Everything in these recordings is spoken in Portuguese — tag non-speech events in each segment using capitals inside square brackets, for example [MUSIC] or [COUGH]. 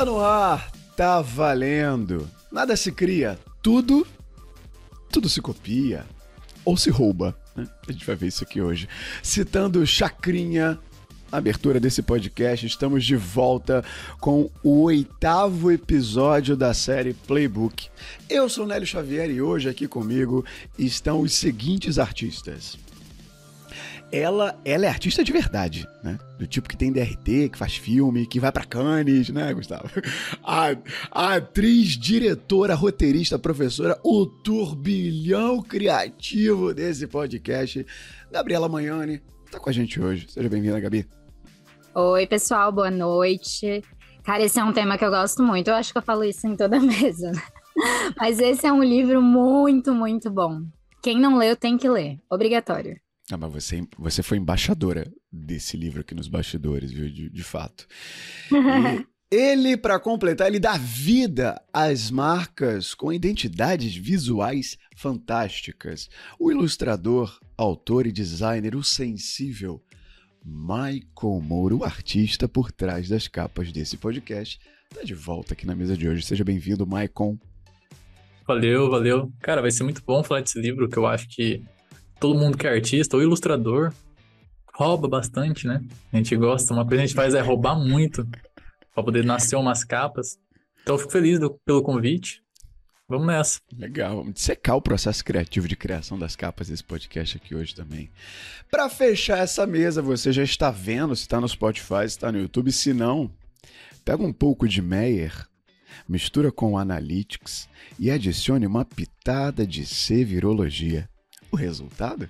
Tá no ar, tá valendo. Nada se cria, tudo, tudo se copia ou se rouba. né? A gente vai ver isso aqui hoje. Citando Chacrinha, na abertura desse podcast, estamos de volta com o oitavo episódio da série Playbook. Eu sou Nélio Xavier e hoje aqui comigo estão os seguintes artistas. Ela, ela é artista de verdade, né? Do tipo que tem DRT, que faz filme, que vai pra Cannes, né, Gustavo? A, a atriz, diretora, roteirista, professora, o turbilhão criativo desse podcast, Gabriela Manhani, tá com a gente hoje. Seja bem-vinda, Gabi. Oi, pessoal, boa noite. Cara, esse é um tema que eu gosto muito. Eu acho que eu falo isso em toda [LAUGHS] mesa. né? Mas esse é um livro muito, muito bom. Quem não leu tem que ler. Obrigatório. Ah, mas você, você foi embaixadora desse livro aqui nos bastidores, viu? De, de fato. [LAUGHS] E ele, para completar, ele dá vida às marcas com identidades visuais fantásticas. O ilustrador, autor e designer, o sensível Michael Moura, o artista por trás das capas desse podcast, tá de volta aqui na mesa de hoje. Seja bem-vindo, Michael. Valeu, valeu. Cara, vai ser muito bom falar desse livro, que eu acho que todo mundo que é artista ou ilustrador rouba bastante, né? A gente gosta, uma coisa que a gente faz é roubar muito para poder nascer umas capas. Então eu fico feliz do- pelo convite. Vamos nessa. Legal, vamos dissecar o processo criativo de criação das capas desse podcast aqui hoje também. Para fechar essa mesa, você já está vendo se está no Spotify, se está no YouTube. Se não, pega um pouco de Meyer, mistura com o Analytics e adicione uma pitada de C-virologia. O resultado?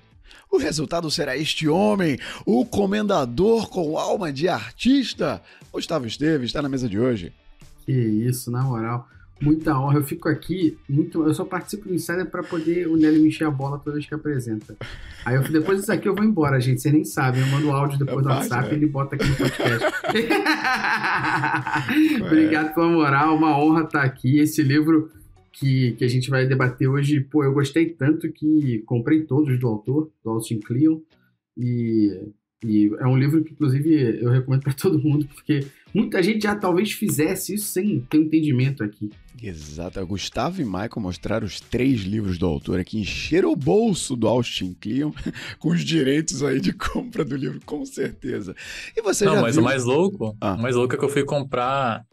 O resultado será este homem, o comendador com alma de artista. Gustavo Esteves está na mesa de hoje. Que isso, na moral. Muita honra. Eu fico aqui, muito. Eu só participo do Insider pra poder o Nelly me encher a bola toda vez que apresenta. Aí eu, depois disso aqui eu vou embora, gente. Vocês nem sabem. Eu mando áudio depois do Vai, WhatsApp e ele bota aqui no podcast. [LAUGHS] Obrigado pela moral. Uma honra estar aqui. Esse livro que, que a gente vai debater hoje, pô, eu gostei tanto que comprei todos do autor, do Austin Kleon. E, e é um livro que, inclusive, eu recomendo para [LAUGHS] todo mundo, porque muita gente já talvez fizesse isso sem ter um entendimento aqui. Exato. Gustavo e Michael mostraram os três livros do autor aqui, encheram o bolso do Austin Kleon [LAUGHS] com os direitos aí de compra do livro, com certeza. E você Não, já mas viu... o mais louco, Ah. o mais louco é que eu fui comprar.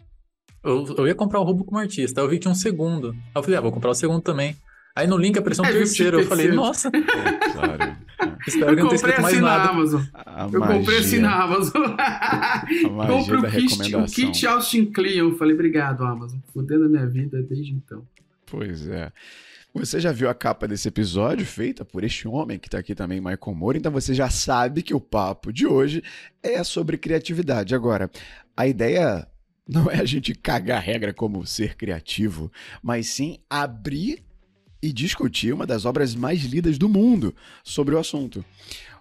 Eu, eu ia comprar o Roubo como artista. Aí eu vi que tinha um segundo. Aí eu falei, ah, vou comprar o segundo também. Aí no link apareceu um que terceiro. Eu falei, nossa, É, claro. espero que Eu não tenha comprei escrito mais assim na nada. Amazon. A Eu comprei assim na magia, Amazon. magia da o kit, o kit Austin Kleon. Falei, obrigado, Amazon. Fudendo a minha vida desde então. Pois é. Você já viu a capa desse episódio feita por este homem que tá aqui também, Michael Moore, então você já sabe que o papo de hoje é sobre criatividade. Agora, a ideia não é a gente cagar regra como ser criativo, mas sim abrir e discutir uma das obras mais lidas do mundo sobre o assunto.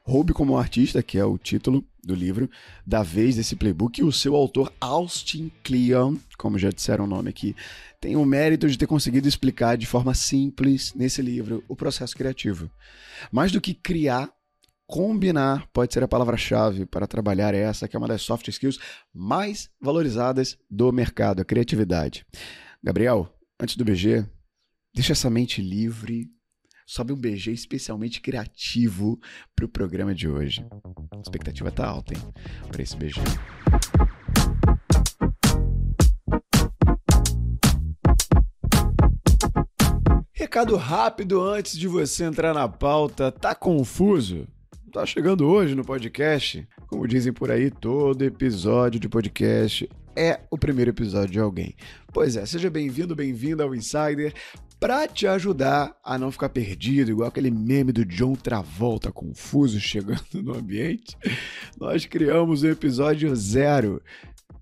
Roube como artista, que é o título do livro da vez desse playbook, e o seu autor Austin Kleon, como já disseram o nome aqui, tem o mérito de ter conseguido explicar de forma simples nesse livro o processo criativo. Mais do que criar, combinar pode ser a palavra-chave para trabalhar essa, que é uma das soft skills mais valorizadas do mercado, a criatividade. Gabriel, antes do BG, deixa essa mente livre, sobe um BG especialmente criativo para o programa de hoje. A expectativa tá alta, hein, para esse BG. Recado rápido antes de você entrar na pauta. Tá confuso? Tá chegando hoje no podcast? Como dizem por aí, todo episódio de podcast é o primeiro episódio de alguém. Pois é, seja bem-vindo, bem-vinda ao Insider. Pra te ajudar a não ficar perdido, igual aquele meme do John Travolta confuso [LAUGHS] chegando no ambiente, nós criamos o episódio zero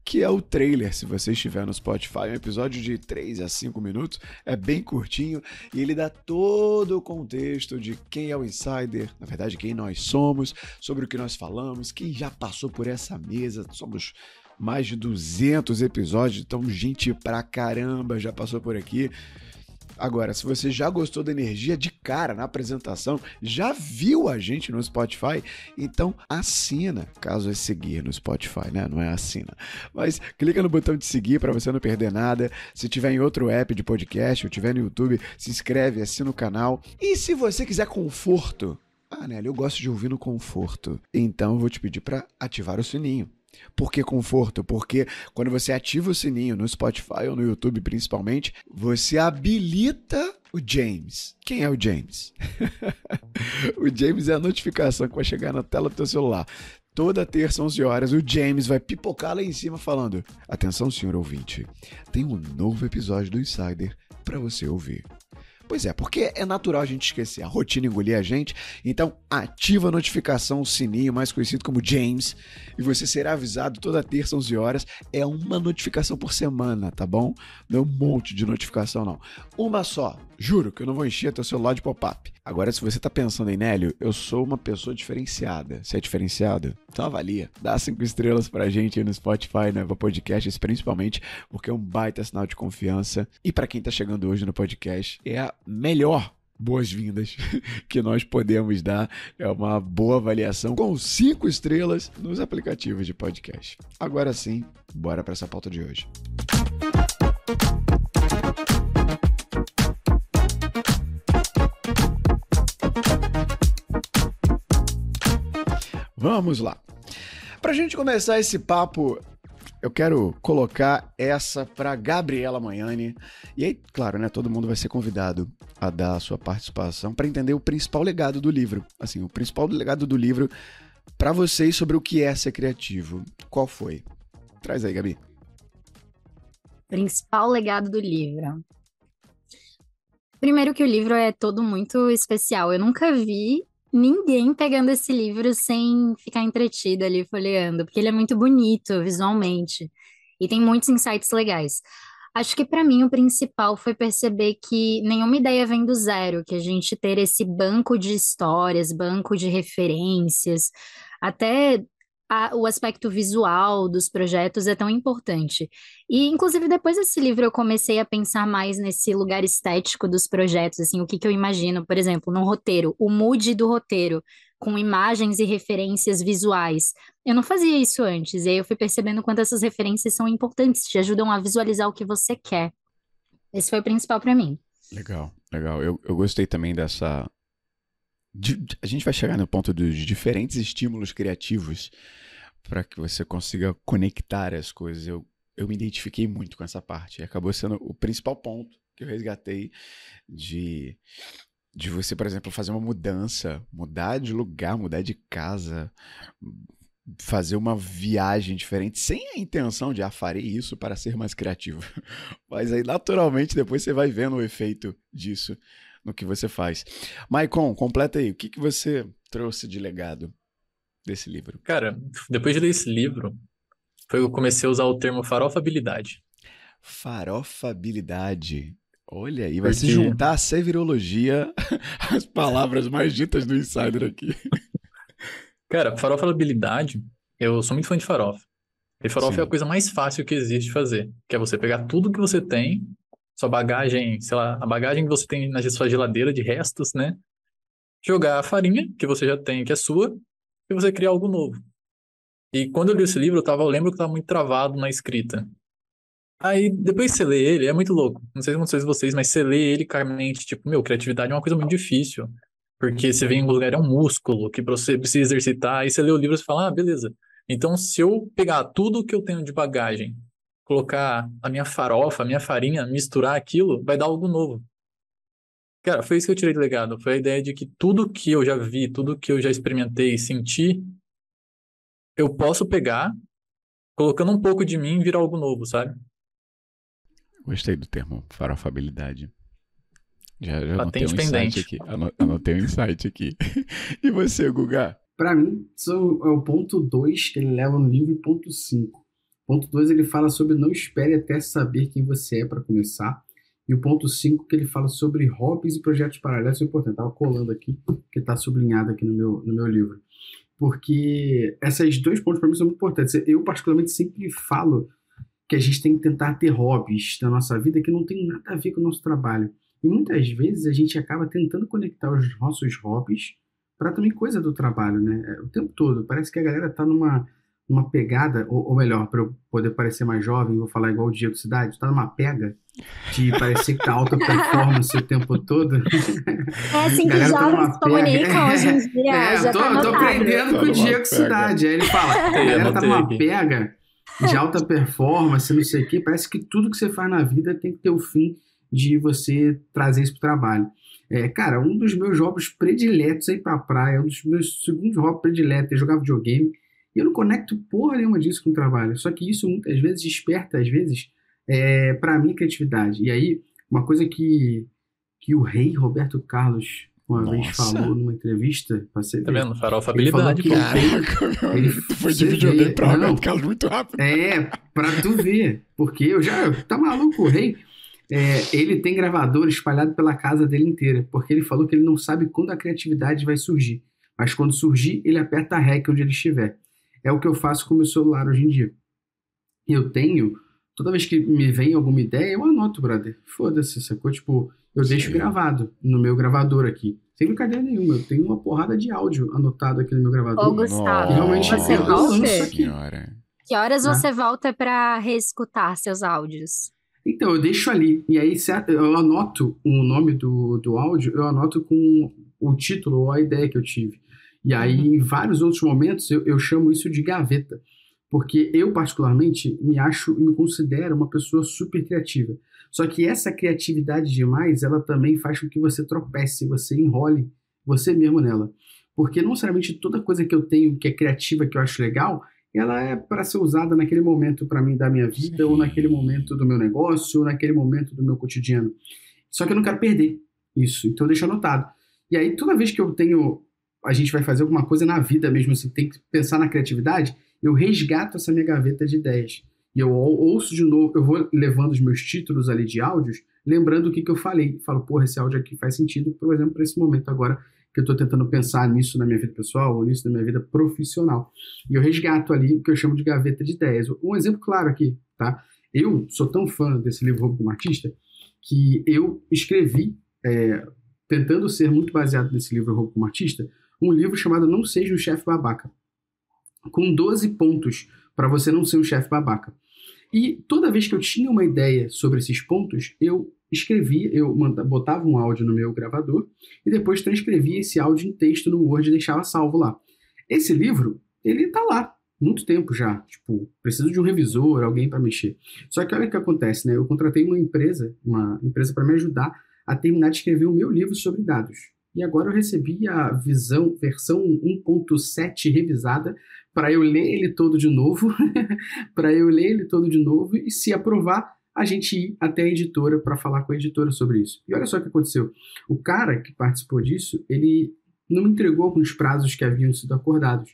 que é o trailer, se você estiver no Spotify. É um episódio de 3 a 5 minutos, é bem curtinho e ele dá todo o contexto de quem é o Insider, na verdade, quem nós somos, sobre o que nós falamos, quem já passou por essa mesa. Somos mais de 200 episódios, então gente pra caramba já passou por aqui. Agora, se você já gostou da energia de cara na apresentação, já viu a gente no Spotify, então assina, caso é seguir no Spotify, né? Não é assina. Mas clica no botão de seguir para você não perder nada. Se tiver em outro app de podcast ou tiver no YouTube, se inscreve, assina o canal. E se você quiser conforto, ah, Nelly, eu gosto de ouvir no conforto. Então eu vou te pedir para ativar o sininho. Por que conforto? Porque quando você ativa o sininho no Spotify ou no YouTube principalmente, você habilita o James. Quem é o James? [LAUGHS] o James é a notificação que vai chegar na tela do teu celular. Toda terça, 11 horas, o James vai pipocar lá em cima falando: Atenção, senhor ouvinte, tem um novo episódio do Insider para você ouvir. Pois é, porque é natural a gente esquecer, a rotina engolir a gente. Então, ativa a notificação, o sininho, mais conhecido como James, e você será avisado toda terça, 11 horas. É uma notificação por semana, tá bom? Não é um monte de notificação, não. Uma só. Juro que eu não vou encher teu celular de pop-up. Agora, se você tá pensando em Nélio, eu sou uma pessoa diferenciada. Você é diferenciado? Então avalia. Dá cinco estrelas pra gente aí no Spotify, no Eva Podcasts, principalmente, porque é um baita sinal de confiança. E para quem tá chegando hoje no podcast, é a melhor boas-vindas [LAUGHS] que nós podemos dar. É uma boa avaliação com cinco estrelas nos aplicativos de podcast. Agora sim, bora para essa pauta de hoje. Vamos lá. Para a gente começar esse papo, eu quero colocar essa para Gabriela Manhani. E aí, claro, né, todo mundo vai ser convidado a dar a sua participação para entender o principal legado do livro. Assim, o principal legado do livro para vocês sobre o que é ser criativo. Qual foi? Traz aí, Gabi. Principal legado do livro. Primeiro que o livro é todo muito especial. Eu nunca vi ninguém pegando esse livro sem ficar entretido ali folheando, porque ele é muito bonito visualmente e tem muitos insights legais. Acho que para mim o principal foi perceber que nenhuma ideia vem do zero, que a gente ter esse banco de histórias, banco de referências, até a, o aspecto visual dos projetos é tão importante. E, inclusive, depois desse livro, eu comecei a pensar mais nesse lugar estético dos projetos, assim, o que, que eu imagino, por exemplo, no roteiro, o mood do roteiro, com imagens e referências visuais. Eu não fazia isso antes, e aí eu fui percebendo quanto essas referências são importantes, te ajudam a visualizar o que você quer. Esse foi o principal para mim. Legal, legal. Eu, eu gostei também dessa. A gente vai chegar no ponto dos diferentes estímulos criativos para que você consiga conectar as coisas. Eu, eu me identifiquei muito com essa parte. Acabou sendo o principal ponto que eu resgatei de, de você, por exemplo, fazer uma mudança, mudar de lugar, mudar de casa, fazer uma viagem diferente, sem a intenção de, ah, farei isso para ser mais criativo. [LAUGHS] Mas aí, naturalmente, depois você vai vendo o efeito disso no que você faz. Maicon, completa aí. O que, que você trouxe de legado desse livro? Cara, depois de ler esse livro, foi que eu comecei a usar o termo farofabilidade. Farofabilidade. Olha aí, vai Porque... se juntar a sevirologia [LAUGHS] as palavras mais ditas do Insider aqui. Cara, farofabilidade, eu sou muito fã de farofa. E farofa Sim. é a coisa mais fácil que existe de fazer, que é você pegar tudo que você tem, sua bagagem, sei lá, a bagagem que você tem na sua geladeira de restos, né? Jogar a farinha que você já tem, que é sua, e você criar algo novo. E quando eu li esse livro, eu, tava, eu lembro que eu tava muito travado na escrita. Aí, depois você lê ele, é muito louco. Não sei, não sei se vocês, mas você lê ele carmente, tipo, meu, criatividade é uma coisa muito difícil. Porque você vem em um lugar, é um músculo que você precisa exercitar, aí você lê o livro e fala, ah, beleza. Então, se eu pegar tudo que eu tenho de bagagem, colocar a minha farofa, a minha farinha, misturar aquilo, vai dar algo novo. Cara, foi isso que eu tirei do legado. Foi a ideia de que tudo que eu já vi, tudo que eu já experimentei e senti, eu posso pegar, colocando um pouco de mim virar algo novo, sabe? Gostei do termo farofabilidade. Já, já anotei um insight aqui. Anotei um insight aqui. [LAUGHS] e você, Guga? Para mim, são, é o ponto 2 que ele leva no livro e ponto 5. Ponto 2 ele fala sobre não espere até saber quem você é para começar. E o ponto 5 que ele fala sobre hobbies e projetos paralelos. É importante, estava colando aqui, que está sublinhado aqui no meu, no meu livro. Porque esses dois pontos para mim são muito importantes. Eu, particularmente, sempre falo que a gente tem que tentar ter hobbies na nossa vida que não tem nada a ver com o nosso trabalho. E muitas vezes a gente acaba tentando conectar os nossos hobbies para também coisa do trabalho, né? É, o tempo todo. Parece que a galera tá numa, numa pegada, ou, ou melhor, para eu poder parecer mais jovem, vou falar igual o Diego Cidade, tá numa pega de parecer que tá alta performance o tempo todo. É assim que tá jovens se comunicam pega. hoje em dia. É, já eu tô, tá eu tô aprendendo Tá com o numa Diego pega. Cidade. Aí ele fala, a galera tá numa pega de alta [LAUGHS] performance, não sei o quê. Parece que tudo que você faz na vida tem que ter o fim de você trazer isso pro trabalho. É, cara, um dos meus hobbies prediletos é ir pra praia, um dos meus segundos hobbies prediletos é jogar videogame. E eu não conecto porra nenhuma disso com o trabalho. Só que isso muitas vezes desperta, às vezes, é, para mim, criatividade. E aí, uma coisa que, que o rei Roberto Carlos uma vez Nossa. falou numa entrevista, pra você Tá vendo? Farofa Ele falou habilidade, pô. Ele- tu foi de videogame pra não. Roberto Carlos muito rápido. É, pra tu ver. Porque eu já. Tá maluco, o rei? É, ele tem gravador espalhado pela casa dele inteira. Porque ele falou que ele não sabe quando a criatividade vai surgir. Mas quando surgir, ele aperta a REC onde ele estiver. É o que eu faço com o meu celular hoje em dia. Eu tenho. Toda vez que me vem alguma ideia, eu anoto, brother. Foda-se, sacou? Tipo, eu deixo Sim. gravado no meu gravador aqui. Sem brincadeira nenhuma. Eu tenho uma porrada de áudio anotado aqui no meu gravador. Ô, Gustavo, realmente você volta? aqui. Senhora. Que horas você volta pra reescutar seus áudios? Então, eu deixo ali. E aí, eu anoto o nome do, do áudio, eu anoto com o título ou a ideia que eu tive. E aí, Uhum. em vários outros momentos, eu, eu chamo isso de gaveta. Porque eu, particularmente, me acho e me considero uma pessoa super criativa. Só que essa criatividade demais, ela também faz com que você tropece, você enrole você mesmo nela. Porque não necessariamente toda coisa que eu tenho que é criativa, que eu acho legal, ela é para ser usada naquele momento para mim da minha vida, Sim. ou naquele momento do meu negócio, ou naquele momento do meu cotidiano. Só que eu não quero perder isso, então eu deixo anotado. E aí, toda vez que eu tenho. A gente vai fazer alguma coisa na vida mesmo, assim, tem que pensar na criatividade, eu resgato essa minha gaveta de ideias. E eu ou- ouço de novo, eu vou levando os meus títulos ali de áudios, lembrando o que, que eu falei. Falo, porra, esse áudio aqui faz sentido, por exemplo, para esse momento agora, que eu estou tentando pensar nisso na minha vida pessoal ou nisso na minha vida profissional. E eu resgato ali o que eu chamo de gaveta de ideias. Um exemplo claro aqui, tá? Eu sou tão fã desse livro Roubo como Artista que eu escrevi, é, tentando ser muito baseado nesse livro Roubo como Artista, um livro chamado Não Seja um Chefe Babaca, com 12 pontos para você não ser um chefe babaca. E toda vez que eu tinha uma ideia sobre esses pontos, eu escrevia, eu botava um áudio no meu gravador e depois transcrevia esse áudio em texto no Word e deixava salvo lá. Esse livro, ele tá lá, muito tempo já. Tipo, preciso de um revisor, alguém para mexer. Só que olha o que acontece, né? Eu contratei uma empresa, uma empresa para me ajudar a terminar de escrever o meu livro sobre dados. E agora eu recebi a visão, versão 1.7 revisada para eu ler ele todo de novo, [LAUGHS] para eu ler ele todo de novo e se aprovar, a gente ir até a editora para falar com a editora sobre isso. E olha só o que aconteceu. O cara que participou disso, ele não me entregou os prazos que haviam sido acordados.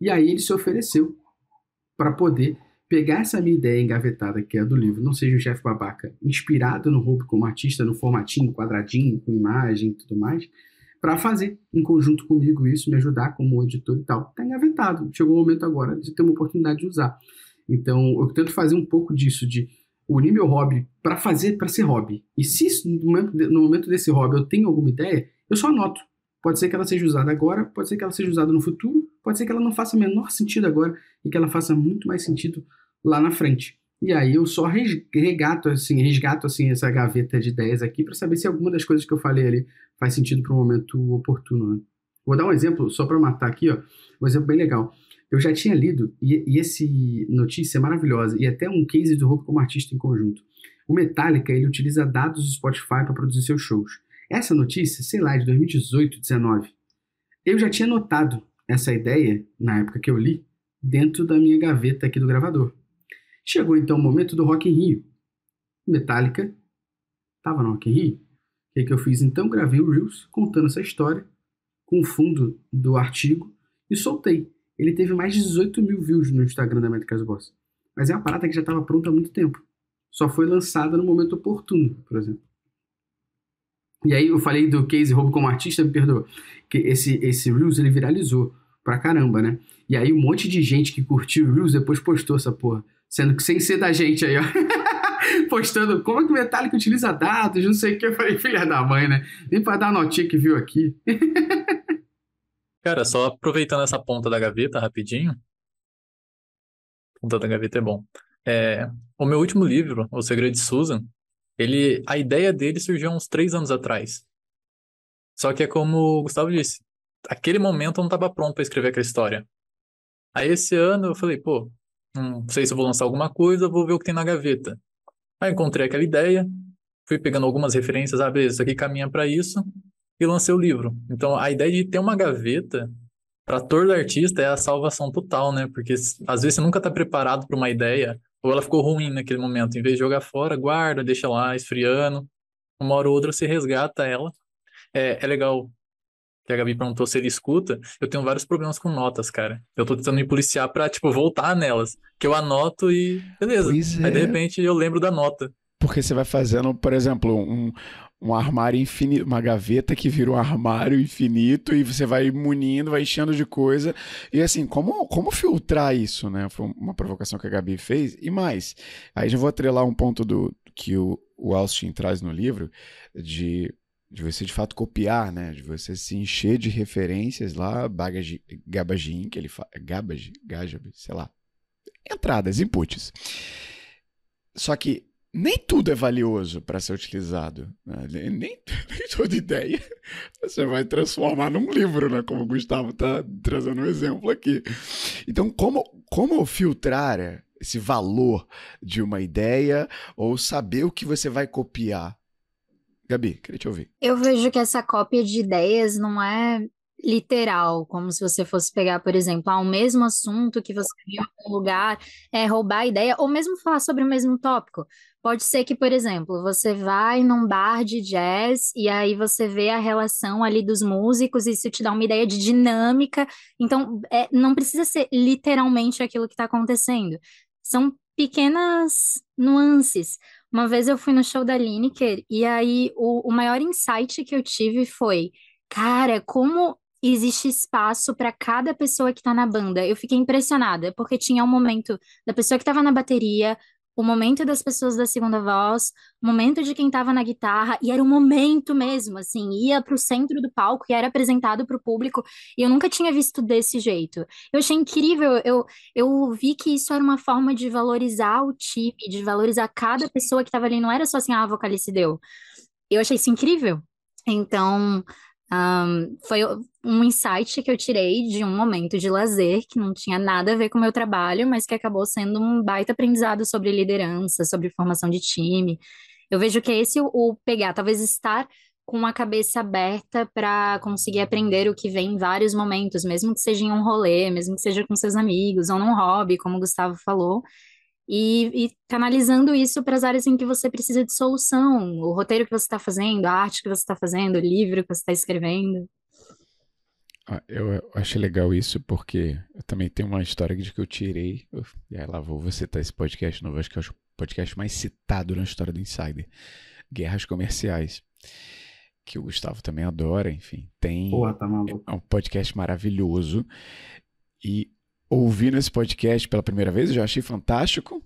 E aí ele se ofereceu para poder pegar essa minha ideia engavetada, que é a do livro Não Seja um Chefe Babaca, inspirado no roubo como artista, no formatinho, quadradinho, com imagem e tudo mais, para fazer em conjunto comigo isso, me ajudar como editor e tal. Tá engavetado. Chegou o momento agora de ter uma oportunidade de usar. Então, eu tento fazer um pouco disso, de unir meu hobby para fazer, para ser hobby. E se no momento, desse hobby eu tenho alguma ideia, eu só anoto. Pode ser que ela seja usada agora, pode ser que ela seja usada no futuro, pode ser que ela não faça menor sentido agora e que ela faça muito mais sentido lá na frente. E aí eu só res- regato assim, resgato assim essa gaveta de ideias aqui para saber se alguma das coisas que eu falei ali faz sentido para o momento oportuno. né? Vou dar um exemplo só para matar aqui, ó, um exemplo bem legal. Eu já tinha lido e, e esse notícia é maravilhosa e até um case do Roubo como artista em conjunto. O Metallica ele utiliza dados do Spotify para produzir seus shows. Essa notícia, sei lá, é de 2018, 19. Eu já tinha notado essa ideia na época que eu li dentro da minha gaveta aqui do gravador. Chegou então o momento do Rock in Rio. Metallica estava no Rock in Rio. O que, que eu fiz então? Gravei o Reels contando essa história com o fundo do artigo e soltei. Ele teve mais de 18 mil views no Instagram da Métricas Boss. Mas é uma parada que já estava pronta há muito tempo. Só foi lançada no momento oportuno, por exemplo. E aí eu falei do case roubo como artista, me perdoa. Que esse, esse Reels ele viralizou pra caramba, né? E aí um monte de gente que curtiu o Reels depois postou essa porra. Sendo que sem ser da gente aí, ó. [LAUGHS] postando como é que o Metallica utiliza dados, não sei o que. Eu falei, filha da mãe, né? Nem pra dar a notinha que viu aqui. [LAUGHS] Cara, só aproveitando essa ponta da gaveta rapidinho. Ponta da gaveta é bom. É, o meu último livro, O Segredo de Susan, ele, a ideia dele surgiu há uns três anos atrás. Só que é como o Gustavo disse, aquele momento eu não estava pronto para escrever aquela história. Aí esse ano eu falei, pô, não sei se vou lançar alguma coisa, vou ver o que tem na gaveta. Aí encontrei aquela ideia, fui pegando algumas referências, ah, beleza, isso aqui caminha para isso, e lancei o livro. Então a ideia de ter uma gaveta para todo artista é a salvação total, né? Porque às vezes você nunca está preparado para uma ideia, ou ela ficou ruim naquele momento. Em vez de jogar fora, guarda, deixa lá esfriando. Uma hora ou outra você resgata ela. É, é legal que a Gabi perguntou se ele escuta, eu tenho vários problemas com notas, cara. Eu tô tentando me policiar pra, tipo, voltar nelas. Que eu anoto e beleza. Aí, de é. repente, eu lembro da nota. Porque você vai fazendo, por exemplo, um, um armário infinito, uma gaveta que vira um armário infinito e você vai munindo, vai enchendo de coisa. E assim, como, como filtrar isso, né? Foi uma provocação que a Gabi fez. E mais, aí já vou atrelar um ponto do que o, o Austin traz no livro, de, de você de fato copiar, né? De você se encher de referências lá, bagage, Gabagin, que ele fala, Gabage, Gajab, sei lá. Entradas, inputs. Só que nem tudo é valioso para ser utilizado. né? Nem, [LAUGHS] nem, toda ideia você vai transformar num livro, né? Como o Gustavo está trazendo um exemplo aqui. Então, como, como filtrar esse valor de uma ideia ou saber o que você vai copiar? Gabi, queria te ouvir. Eu vejo que essa cópia de ideias não é literal, como se você fosse pegar, por exemplo, ah, o mesmo assunto que você viu em algum lugar, é roubar a ideia, ou mesmo falar sobre o mesmo tópico. Pode ser que, por exemplo, você vai num bar de jazz e aí você vê a relação ali dos músicos e isso te dá uma ideia de dinâmica. Então, é, não precisa ser literalmente aquilo que está acontecendo. São pequenas nuances. Uma vez eu fui no show da Lineker e aí o, o maior insight que eu tive foi, cara, como existe espaço para cada pessoa que tá na banda. Eu fiquei impressionada, porque tinha um momento da pessoa que estava na bateria, o momento das pessoas da segunda voz, o momento de quem estava na guitarra, e era um momento mesmo, assim, ia para o centro do palco e era apresentado para o público, e eu nunca tinha visto desse jeito. Eu achei incrível, eu, eu vi que isso era uma forma de valorizar o time, de valorizar cada pessoa que estava ali, não era só assim, ah, a vocalice deu. Eu achei isso incrível. Então, um, foi um insight que eu tirei de um momento de lazer que não tinha nada a ver com o meu trabalho, mas que acabou sendo um baita aprendizado sobre liderança, sobre formação de time. Eu vejo que é esse o, o pegar, talvez estar com a cabeça aberta para conseguir aprender o que vem em vários momentos, mesmo que seja em um rolê, mesmo que seja com seus amigos ou num hobby, como o Gustavo falou. E, e canalizando isso para as áreas em que você precisa de solução, o roteiro que você está fazendo, a arte que você está fazendo, o livro que você está escrevendo. Ah, Eu achei legal isso porque eu também tenho uma história de que eu tirei. E aí lá vou citar esse podcast novo, acho que é o podcast mais citado na história do Insider. Guerras Comerciais. Que o Gustavo também adora, enfim. Tem. Porra, tá maluco. É um podcast maravilhoso. E ouvindo esse podcast pela primeira vez, eu já achei fantástico.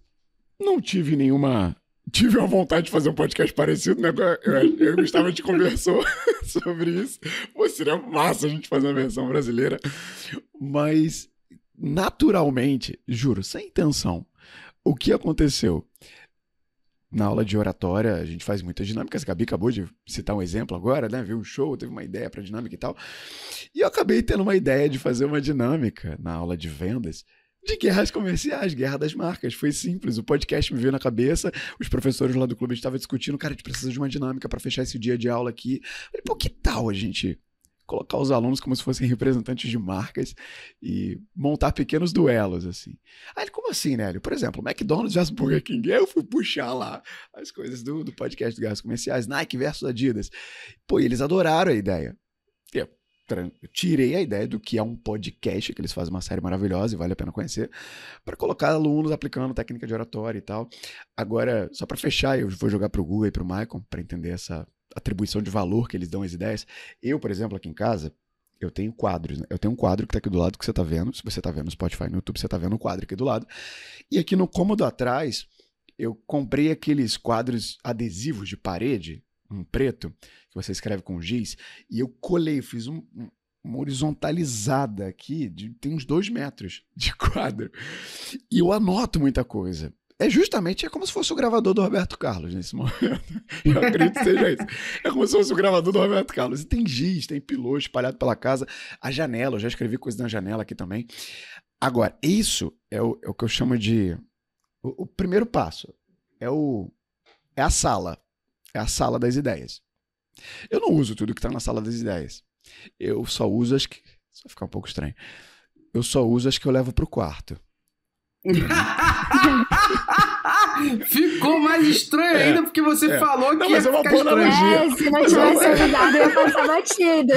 Não tive nenhuma. Tive uma vontade de fazer um podcast parecido, né? Eu, eu, eu a gente conversou [LAUGHS] sobre isso. Pô, seria massa a gente fazer uma versão brasileira. Mas, naturalmente, juro, sem intenção, o que aconteceu? Na aula de oratória, a gente faz muitas dinâmicas. A Gabi acabou de citar um exemplo agora, né? Viu um show, teve uma ideia para dinâmica e tal. E eu acabei tendo uma ideia de fazer uma dinâmica na aula de vendas de guerras comerciais, guerra das marcas. Foi simples. O podcast me veio na cabeça, os professores lá do clube estavam discutindo, cara, a gente precisa de uma dinâmica para fechar esse dia de aula aqui. Eu falei, pô, que tal a gente colocar os alunos como se fossem [LAUGHS] representantes de marcas e montar pequenos duelos, assim. Aí ele, como assim, Nélio? Por exemplo, McDonald's versus Burger King. Eu fui puxar lá as coisas do, do podcast de Guerras Comerciais, Nike versus Adidas. Pô, e eles adoraram a ideia. Eu tirei a ideia do que é um podcast, que eles fazem uma série maravilhosa e vale a pena conhecer, para colocar alunos aplicando técnica de oratória e tal. Agora, só para fechar, eu vou jogar pro Google e pro Michael para entender essa atribuição de valor que eles dão às ideias. Eu, por exemplo, aqui em casa, eu tenho quadros. né? Eu tenho um quadro que tá aqui do lado que você tá vendo. Se você tá vendo no Spotify, no YouTube, você tá vendo um quadro aqui do lado. E aqui no cômodo atrás, eu comprei aqueles quadros adesivos de parede, um preto, que você escreve com giz, e eu colei, fiz um, um, uma horizontalizada aqui, de, tem uns dois metros de [LAUGHS] quadro. E eu anoto muita coisa. É justamente é como se fosse o gravador do Roberto Carlos nesse momento. [LAUGHS] Eu acredito que seja isso. É como se fosse o gravador do Roberto Carlos. E tem giz, tem pilô espalhado pela casa. A janela, eu já escrevi coisa na janela aqui também. Agora, isso é o, é o que eu chamo de. O, o, primeiro passo. É, o, é a sala. É a sala das ideias. Eu não uso tudo que está na sala das ideias. Eu só uso as que. Só ficar um pouco estranho. Eu só uso as que eu levo para o quarto. [LAUGHS] [LAUGHS] Ficou mais estranho é, ainda porque você é. falou não, que mas ia é uma boa analogia. É, se não tivesse ajudado, eu ia passar batido.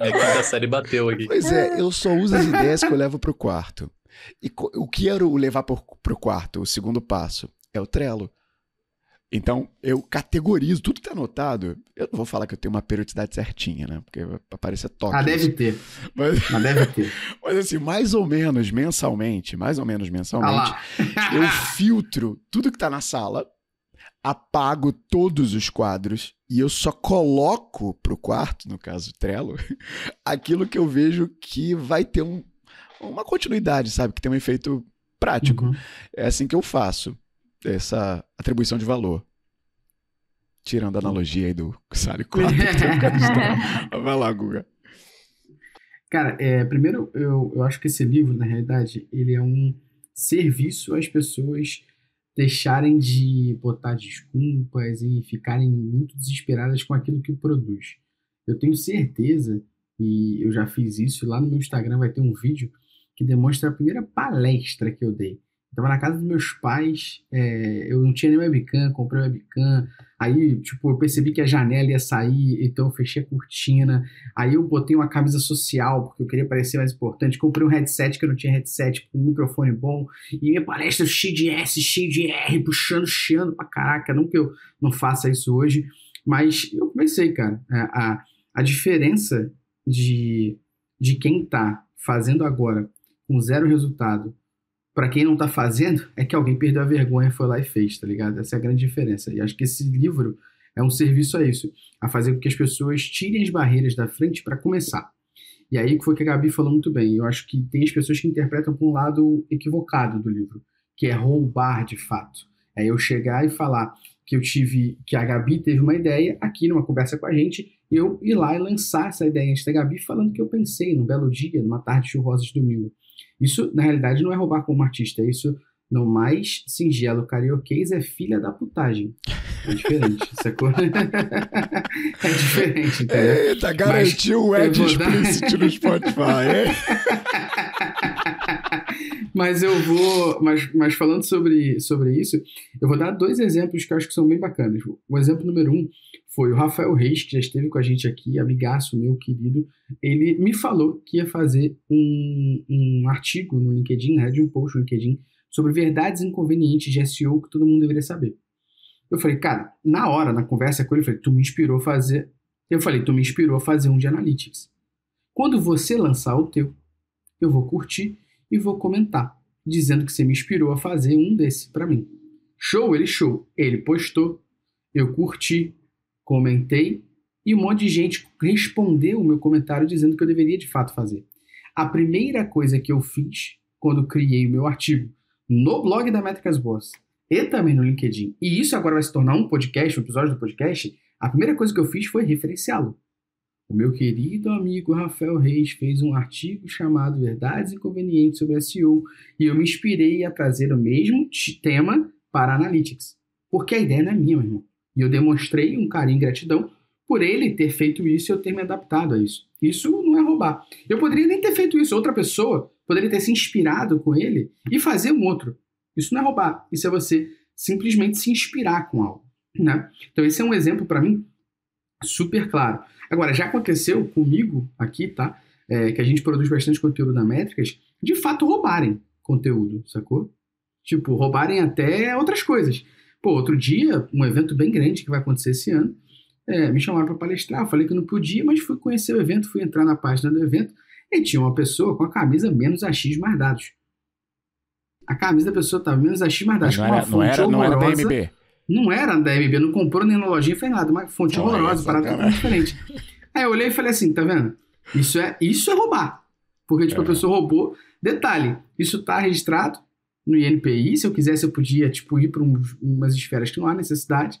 É que a série bateu aqui. Pois é, eu só uso as ideias que eu levo pro quarto. E o que era o levar pro, pro quarto? O segundo passo é o Trello. Então, eu categorizo tudo que tá anotado. Eu não vou falar que eu tenho uma periodicidade certinha, né? Porque vai parecer toque. Ah, deve ter. Mas, [LAUGHS] mas deve ter. [LAUGHS] mas assim, mais ou menos mensalmente, mais ou menos mensalmente, ah eu filtro tudo que tá na sala, apago todos os quadros e eu só coloco pro quarto, no caso Trello, [LAUGHS] aquilo que eu vejo que vai ter um, uma continuidade, sabe? Que tem um efeito prático. Uhum. É assim que eu faço essa atribuição de valor. Tirando a analogia aí do Sally 4. [LAUGHS] Vai lá, Guga. Cara, é, primeiro, eu, eu acho que esse livro, na realidade, ele é um serviço às pessoas deixarem de botar desculpas e ficarem muito desesperadas com aquilo que produz. Eu tenho certeza, e eu já fiz isso, lá no meu Instagram vai ter um vídeo que demonstra a primeira palestra que eu dei. Tava na casa dos meus pais, é, eu não tinha nem webcam, comprei webcam. Aí, tipo, eu percebi que a janela ia sair, então eu fechei a cortina. Aí eu botei uma camisa social, porque eu queria parecer mais importante. Comprei um headset, que eu não tinha headset, com um microfone bom. E minha palestra cheia de S, cheia de R, puxando, chiando pra caraca. Não que eu não faça isso hoje, mas eu comecei, cara. A, a, a diferença de, de quem tá fazendo agora com zero resultado para quem não tá fazendo, é que alguém perdeu a vergonha foi lá e fez, tá ligado? Essa é a grande diferença. E acho que esse livro é um serviço a isso, a fazer com que as pessoas tirem as barreiras da frente para começar. E aí foi que a Gabi falou muito bem. Eu acho que tem as pessoas que interpretam por um lado equivocado do livro, que é roubar de fato. É eu chegar e falar que eu tive, que a Gabi teve uma ideia aqui numa conversa com a gente, eu ir lá e lançar essa ideia antes da Gabi falando que eu pensei num belo dia, numa tarde chuvosa de domingo. Isso, na realidade, não é roubar como artista, isso no mais singelo carioquês é filha da putagem. É diferente, [LAUGHS] sacou? [LAUGHS] é diferente, entendeu? Eita, garantiu o Ed explícito dar... no Spotify, [LAUGHS] mas eu vou. Mas, mas falando sobre, sobre isso, eu vou dar dois exemplos que eu acho que são bem bacanas. O exemplo número um foi o Rafael Reis, que já esteve com a gente aqui, amigaço meu querido. Ele me falou que ia fazer um, um artigo no LinkedIn, né, de um post no LinkedIn, sobre verdades inconvenientes de SEO que todo mundo deveria saber. Eu falei, cara, na hora, na conversa com ele, eu falei, tu me inspirou a fazer. Eu falei, tu me inspirou a fazer um de analytics. Quando você lançar o teu, eu vou curtir e vou comentar, dizendo que você me inspirou a fazer um desse para mim. Show, ele show. Ele postou, eu curti, comentei e um monte de gente respondeu o meu comentário dizendo que eu deveria de fato fazer. A primeira coisa que eu fiz quando criei o meu artigo no blog da Métricas Boas e também no LinkedIn, e isso agora vai se tornar um podcast, um episódio do podcast, a primeira coisa que eu fiz foi referenciá-lo. O meu querido amigo Rafael Reis fez um artigo chamado Verdades Inconvenientes sobre SEO e eu me inspirei a trazer o mesmo tema para Analytics. Porque a ideia não é minha, meu irmão. E eu demonstrei um carinho e gratidão por ele ter feito isso e eu ter me adaptado a isso. Isso não é roubar. Eu poderia nem ter feito isso. Outra pessoa poderia ter se inspirado com ele e fazer um outro. Isso não é roubar. Isso é você simplesmente se inspirar com algo. Né? Então, esse é um exemplo para mim super claro. Agora, já aconteceu comigo aqui, tá? É, que a gente produz bastante conteúdo na Métricas, de fato roubarem conteúdo, sacou? Tipo, roubarem até outras coisas. Pô, outro dia, um evento bem grande que vai acontecer esse ano, é, me chamaram para palestrar, eu falei que não podia, mas fui conhecer o evento, fui entrar na página do evento e tinha uma pessoa com a camisa menos AX mais dados. A camisa da pessoa tava menos a X mais Mas das não era, não era, não era da MB. Não era da MB, não comprou nem na lojinha, fez nada. Uma fonte Olha, horrorosa, parada sacanagem. totalmente diferente. [LAUGHS] Aí eu olhei e falei assim, tá vendo? Isso é, isso é roubar. Porque, tipo, É. a pessoa roubou. Detalhe, isso tá registrado no INPI. Se eu quisesse, eu podia, tipo, ir para umas esferas que não há necessidade.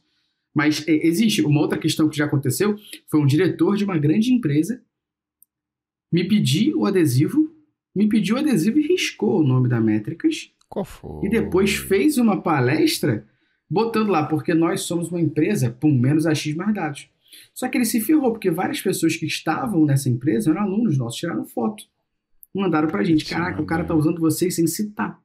Mas é, existe. Uma outra questão que já aconteceu foi um diretor de uma grande empresa me pedir o adesivo, me pediu o adesivo e riscou o nome da Métricas. Qual foi? E depois fez uma palestra botando lá, porque nós somos uma empresa, pum, menos AX mais dados. Só que ele se ferrou, porque várias pessoas que estavam nessa empresa eram alunos nossos, tiraram foto. Mandaram pra gente, Sim, caraca, o cara tá usando vocês sem citar.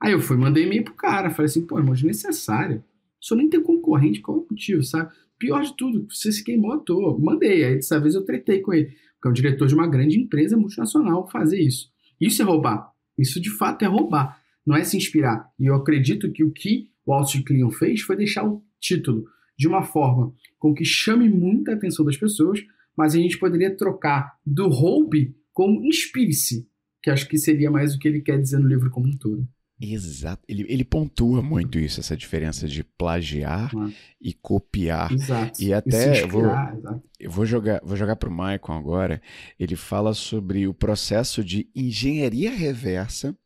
Aí eu fui, mandei e-mail pro cara, falei assim, pô, irmão, desnecessário. O senhor nem tem concorrente, qual é o motivo, sabe? Pior de tudo, você se queimou à toa. Mandei, aí dessa vez eu tretei com ele, porque é um diretor de uma grande empresa multinacional fazer isso. Isso é roubar. Isso de fato é roubar. Não é se inspirar. E eu acredito que o que o Austin Kleon fez foi deixar o título de uma forma com que chame muita atenção das pessoas, mas a gente poderia trocar do roube como inspire-se, que acho que seria mais o que ele quer dizer no livro como um todo. Exato. Ele, ele pontua muito isso, essa diferença de plagiar Ah. e copiar. Exato. E até eu vou- exato. Eu vou jogar, vou jogar para o Maicon agora. Ele fala sobre o processo de engenharia reversa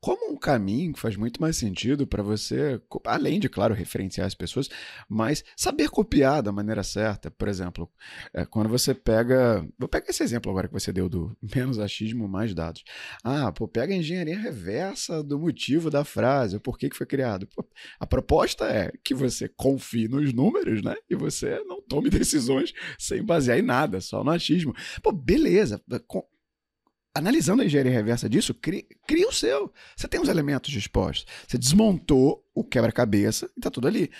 como um caminho que faz muito mais sentido para você, além de, claro, referenciar as pessoas, mas saber copiar da maneira certa. Por exemplo, é, quando você pega. Vou pegar esse exemplo agora que você deu do [LAUGHS] menos achismo, mais dados. Ah, pô, pega a engenharia reversa do motivo da frase, o porquê que foi criado. Pô, a proposta é que você confie nos números, né? E você não tome [LAUGHS] decisões sem basear em nada, só no achismo. Pô, beleza. Com- Analisando a engenharia reversa disso, cria, cria o seu. Você tem os elementos dispostos. Você desmontou o quebra-cabeça e tá tudo ali.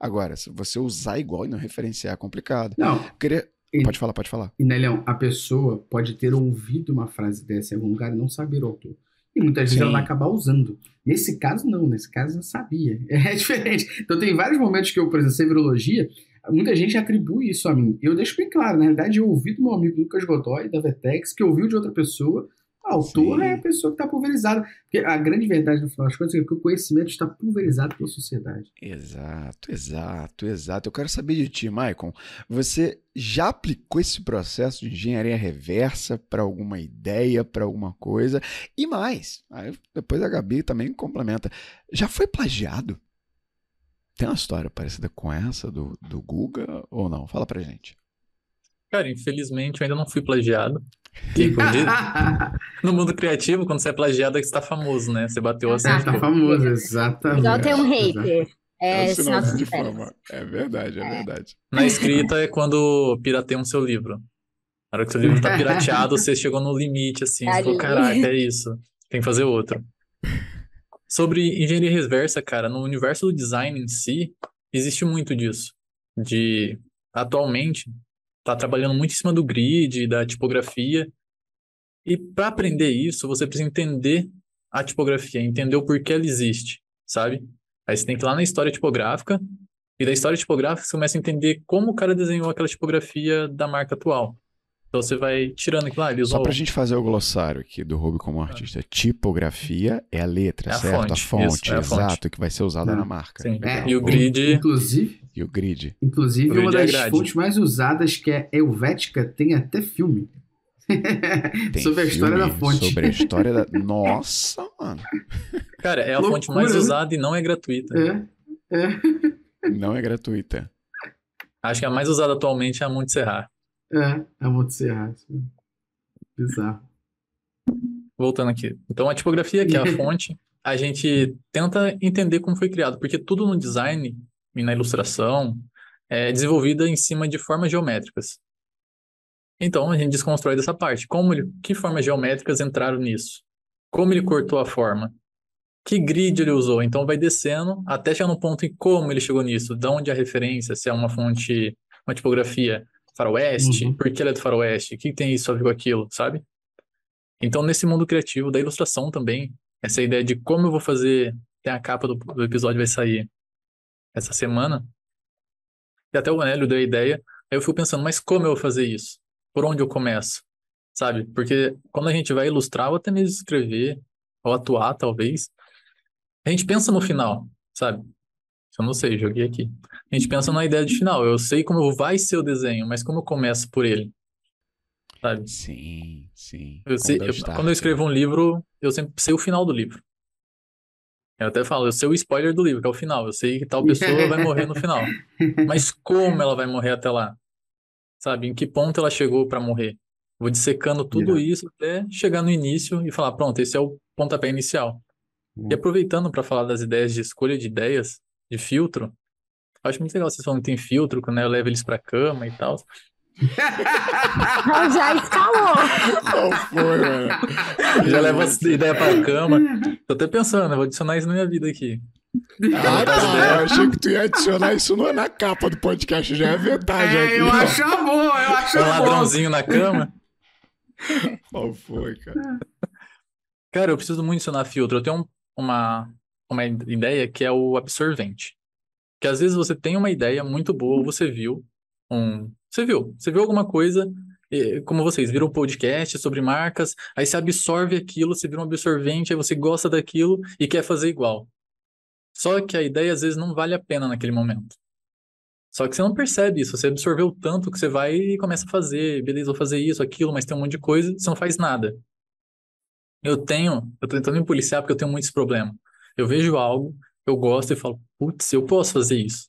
Agora, se você usar igual e não referenciar, é complicado. Não, Queria... E- Pode falar, pode falar. E, Nelhão, a pessoa pode ter ouvido uma frase dessa em algum lugar e não saber o autor. E muitas vezes Sim. ela vai acabar usando. Nesse caso, não. Nesse caso, não sabia. [LAUGHS] É diferente. Então, tem vários momentos que eu, por exemplo, sei virologia, muita gente atribui isso a mim. Eu deixo bem claro. Na realidade, eu ouvi do meu amigo Lucas Godoy, da Vetex, que ouviu de outra pessoa. A autora Sim. é a pessoa que está pulverizada. Porque a grande verdade, no final das contas, é que o conhecimento está pulverizado pela sociedade. Exato, exato, exato. Eu quero saber de ti, Maicon. Você já aplicou esse processo de engenharia reversa para alguma ideia, para alguma coisa? E mais, depois a Gabi também complementa. Já foi plagiado? Tem uma história parecida com essa do, do Guga ou não? Fala pra gente. Cara, infelizmente eu ainda não fui plagiado. [LAUGHS] No mundo criativo, quando você é plagiado, é que você tá famoso, né? Você bateu assim. É, tá famoso, [LAUGHS] exatamente. Igual ter um hater. É, um sinal de fama. É verdade, é, É. verdade. Na escrita é quando pirateiam seu livro. Na hora que seu livro tá [LAUGHS] pirateado, você chegou no limite, assim. Você falou, caraca, é isso. Tem que fazer outro. Sobre engenharia reversa, cara, no universo do design em si, existe muito disso. De, atualmente, tá trabalhando muito em cima do grid, da tipografia. E para aprender isso, você precisa entender a tipografia, entender o porquê ela existe, sabe? Aí você tem que ir lá na história tipográfica, e da história tipográfica você começa a entender como o cara desenhou aquela tipografia da marca atual. Então você vai tirando aquilo lá, ele Só pra gente fazer o glossário aqui do Ruby como artista. Tipografia é a letra, É a certo? fonte, a fonte, isso, é a fonte. exato, que vai ser usada É. na marca. Sim. É, E o grid, Inclusive, E o grid. inclusive O uma grid é das fontes mais usadas, que é Helvética, tem até filme. Tem sobre a história da fonte. Sobre a história da. [LAUGHS] Nossa, mano. cara, é a fonte Loucura, mais né? usada e não é gratuita. É, é, Não é gratuita. Acho que a mais usada atualmente é a Monte Serra. É, é Monte Serra. Bizarro. Voltando aqui. Então, a tipografia, que é a [LAUGHS] fonte, a gente tenta entender como foi criado, porque tudo no design e na ilustração é desenvolvida em cima de formas geométricas. Então, a gente desconstrói dessa parte. Como ele, que formas geométricas entraram nisso? Como ele cortou a forma? Que grid ele usou? Então, vai descendo até chegar no ponto em como ele chegou nisso. De onde a referência, se é uma fonte, uma tipografia faroeste, Uhum. por que ela é do faroeste? O que tem isso a ver com aquilo, sabe? Então, nesse mundo criativo, da ilustração também, essa ideia de como eu vou fazer, tem a capa do, do episódio vai sair essa semana, e até o Anélio deu a ideia, aí eu fico pensando, mas como eu vou fazer isso? Por onde eu começo? Sabe? Porque quando a gente vai ilustrar, ou até mesmo escrever, ou atuar, talvez, A gente pensa no final, sabe? Eu não sei, joguei aqui. A gente pensa na ideia de final. Eu sei como vai ser o desenho, mas como eu começo por ele? Sabe? Sim, sim. Eu sei, eu- quando eu escrevo um livro, eu sempre sei o final do livro. Eu até falo, eu sei o spoiler do livro, que é o final. Eu sei que tal pessoa vai morrer no final. [LAUGHS] Mas como ela vai morrer até lá? Sabe? Em que ponto ela chegou para morrer? Vou dissecando tudo Irado. isso até chegar no início e falar, pronto, esse é o pontapé inicial. Hum. E aproveitando para falar das ideias de escolha de ideias, de filtro, acho muito legal vocês falando que tem filtro, né? Eu levo eles pra cama e tal. Já escalou. Qual foi, mano? Já levo as ideias pra cama. Tô até pensando, eu vou adicionar isso na minha vida aqui. Ah, tá. Eu achei que tu ia adicionar isso no- na capa do podcast. Já vetar, já. É, eu aqui, ó. acho boa, eu acho Um uma boa. ladrãozinho na cama. Qual foi, cara? Cara, eu preciso muito adicionar filtro. Eu tenho um- uma, uma ideia que é o absorvente. Que às vezes você tem uma ideia muito boa, você viu um. Você viu, você viu alguma coisa, como vocês, viram um podcast sobre marcas, aí você absorve aquilo, você vira um absorvente, aí você gosta daquilo e quer fazer igual. Só que a ideia às vezes não vale a pena naquele momento. Só que você não percebe isso, você absorveu tanto que você vai e começa a fazer, beleza, vou fazer isso, aquilo, mas tem um monte de coisa, você não faz nada. Eu tenho, eu tô tentando me policiar porque eu tenho muitos problemas. Eu vejo algo, eu gosto e falo, putz, eu posso fazer isso.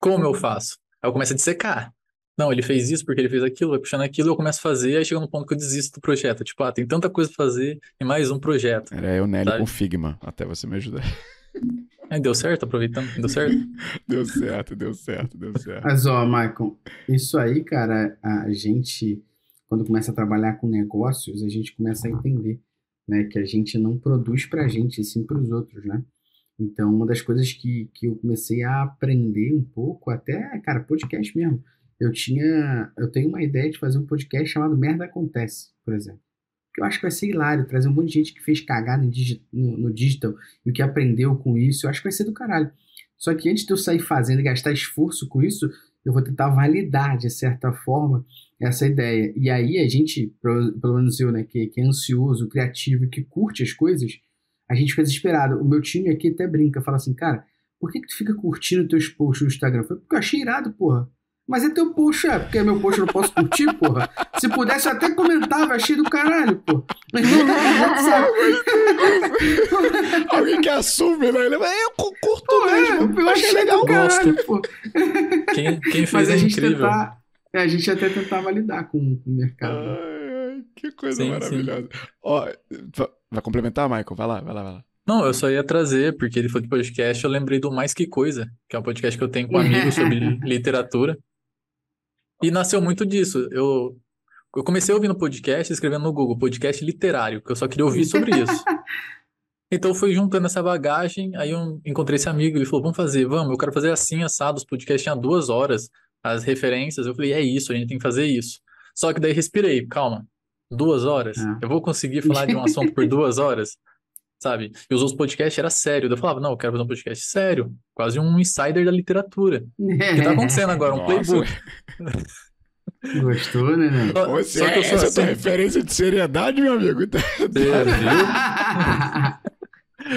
Como eu faço? Aí eu começo a dissecar. Não, ele fez isso porque ele fez aquilo, vai puxando aquilo, eu começo a fazer, aí chega no ponto que eu desisto do projeto. Tipo, ah, tem tanta coisa pra fazer e mais um projeto. Era eu, Nelly, Sabe? com Figma, até você me ajudar. Aí deu certo, aproveitando, deu certo? [LAUGHS] Deu certo, deu certo, deu certo. Mas, ó, Michael, isso aí, cara, a gente, quando começa a trabalhar com negócios, a gente começa a entender, né, que a gente não produz pra gente, e sim pros outros, né? Então, uma das coisas que, que eu comecei a aprender um pouco, até, cara, podcast mesmo. Eu tinha, eu tenho uma ideia de fazer um podcast chamado Merda Acontece, por exemplo. Que eu acho que vai ser hilário, trazer um monte de gente que fez cagada no, no digital e que aprendeu com isso, eu acho que vai ser do caralho. Só que antes de eu sair fazendo e gastar esforço com isso, eu vou tentar validar, de certa forma, essa ideia. E aí a gente, pelo menos eu, né, que, que é ansioso, criativo que curte as coisas, a gente fica desesperado. O meu time aqui até brinca, fala assim, cara, por que, que tu fica curtindo teus posts no Instagram? Foi porque eu achei irado, porra. Mas é teu post, é, porque é meu post eu não posso curtir, porra. Se pudesse, eu até comentava, achei do caralho, pô. Mas não, não? [LAUGHS] Alguém que assume, né? Eu curto Pô, mesmo. é, eu achei legal, caralho, pô. Quem, quem Mas fez a é gente incrível. tentar. É, a gente até tentava lidar com, com o mercado. Ai, ai, que coisa Sim, sim. maravilhosa. Ó, va- vai complementar, Michael? Vai lá, vai lá, vai lá. Não, eu só ia trazer, porque ele falou de podcast, eu lembrei do Mais Que Coisa, que é um podcast que eu tenho com amigos sobre [LAUGHS] literatura. E nasceu muito disso. Eu, eu comecei ouvindo podcast, escrevendo no Google, podcast literário, que eu só queria ouvir sobre isso. [LAUGHS] Então fui juntando essa bagagem, aí eu encontrei esse amigo, ele falou, vamos fazer, vamos, eu quero fazer assim, assado, os podcasts tinham duas horas, as referências, eu falei, é isso, a gente tem que fazer isso. Só que daí respirei, calma, duas horas? Ah. Eu vou conseguir falar de um assunto por duas [LAUGHS] horas? Sabe? E os outros podcasts era sério, eu falava, não, eu quero fazer um podcast sério, quase um insider da literatura. O que tá acontecendo agora? Um [LAUGHS] Nossa. playbook. Gostou, né, né? Só, Você, só que eu sou essa é assim. referência de seriedade, meu amigo. [LAUGHS] Tá, Você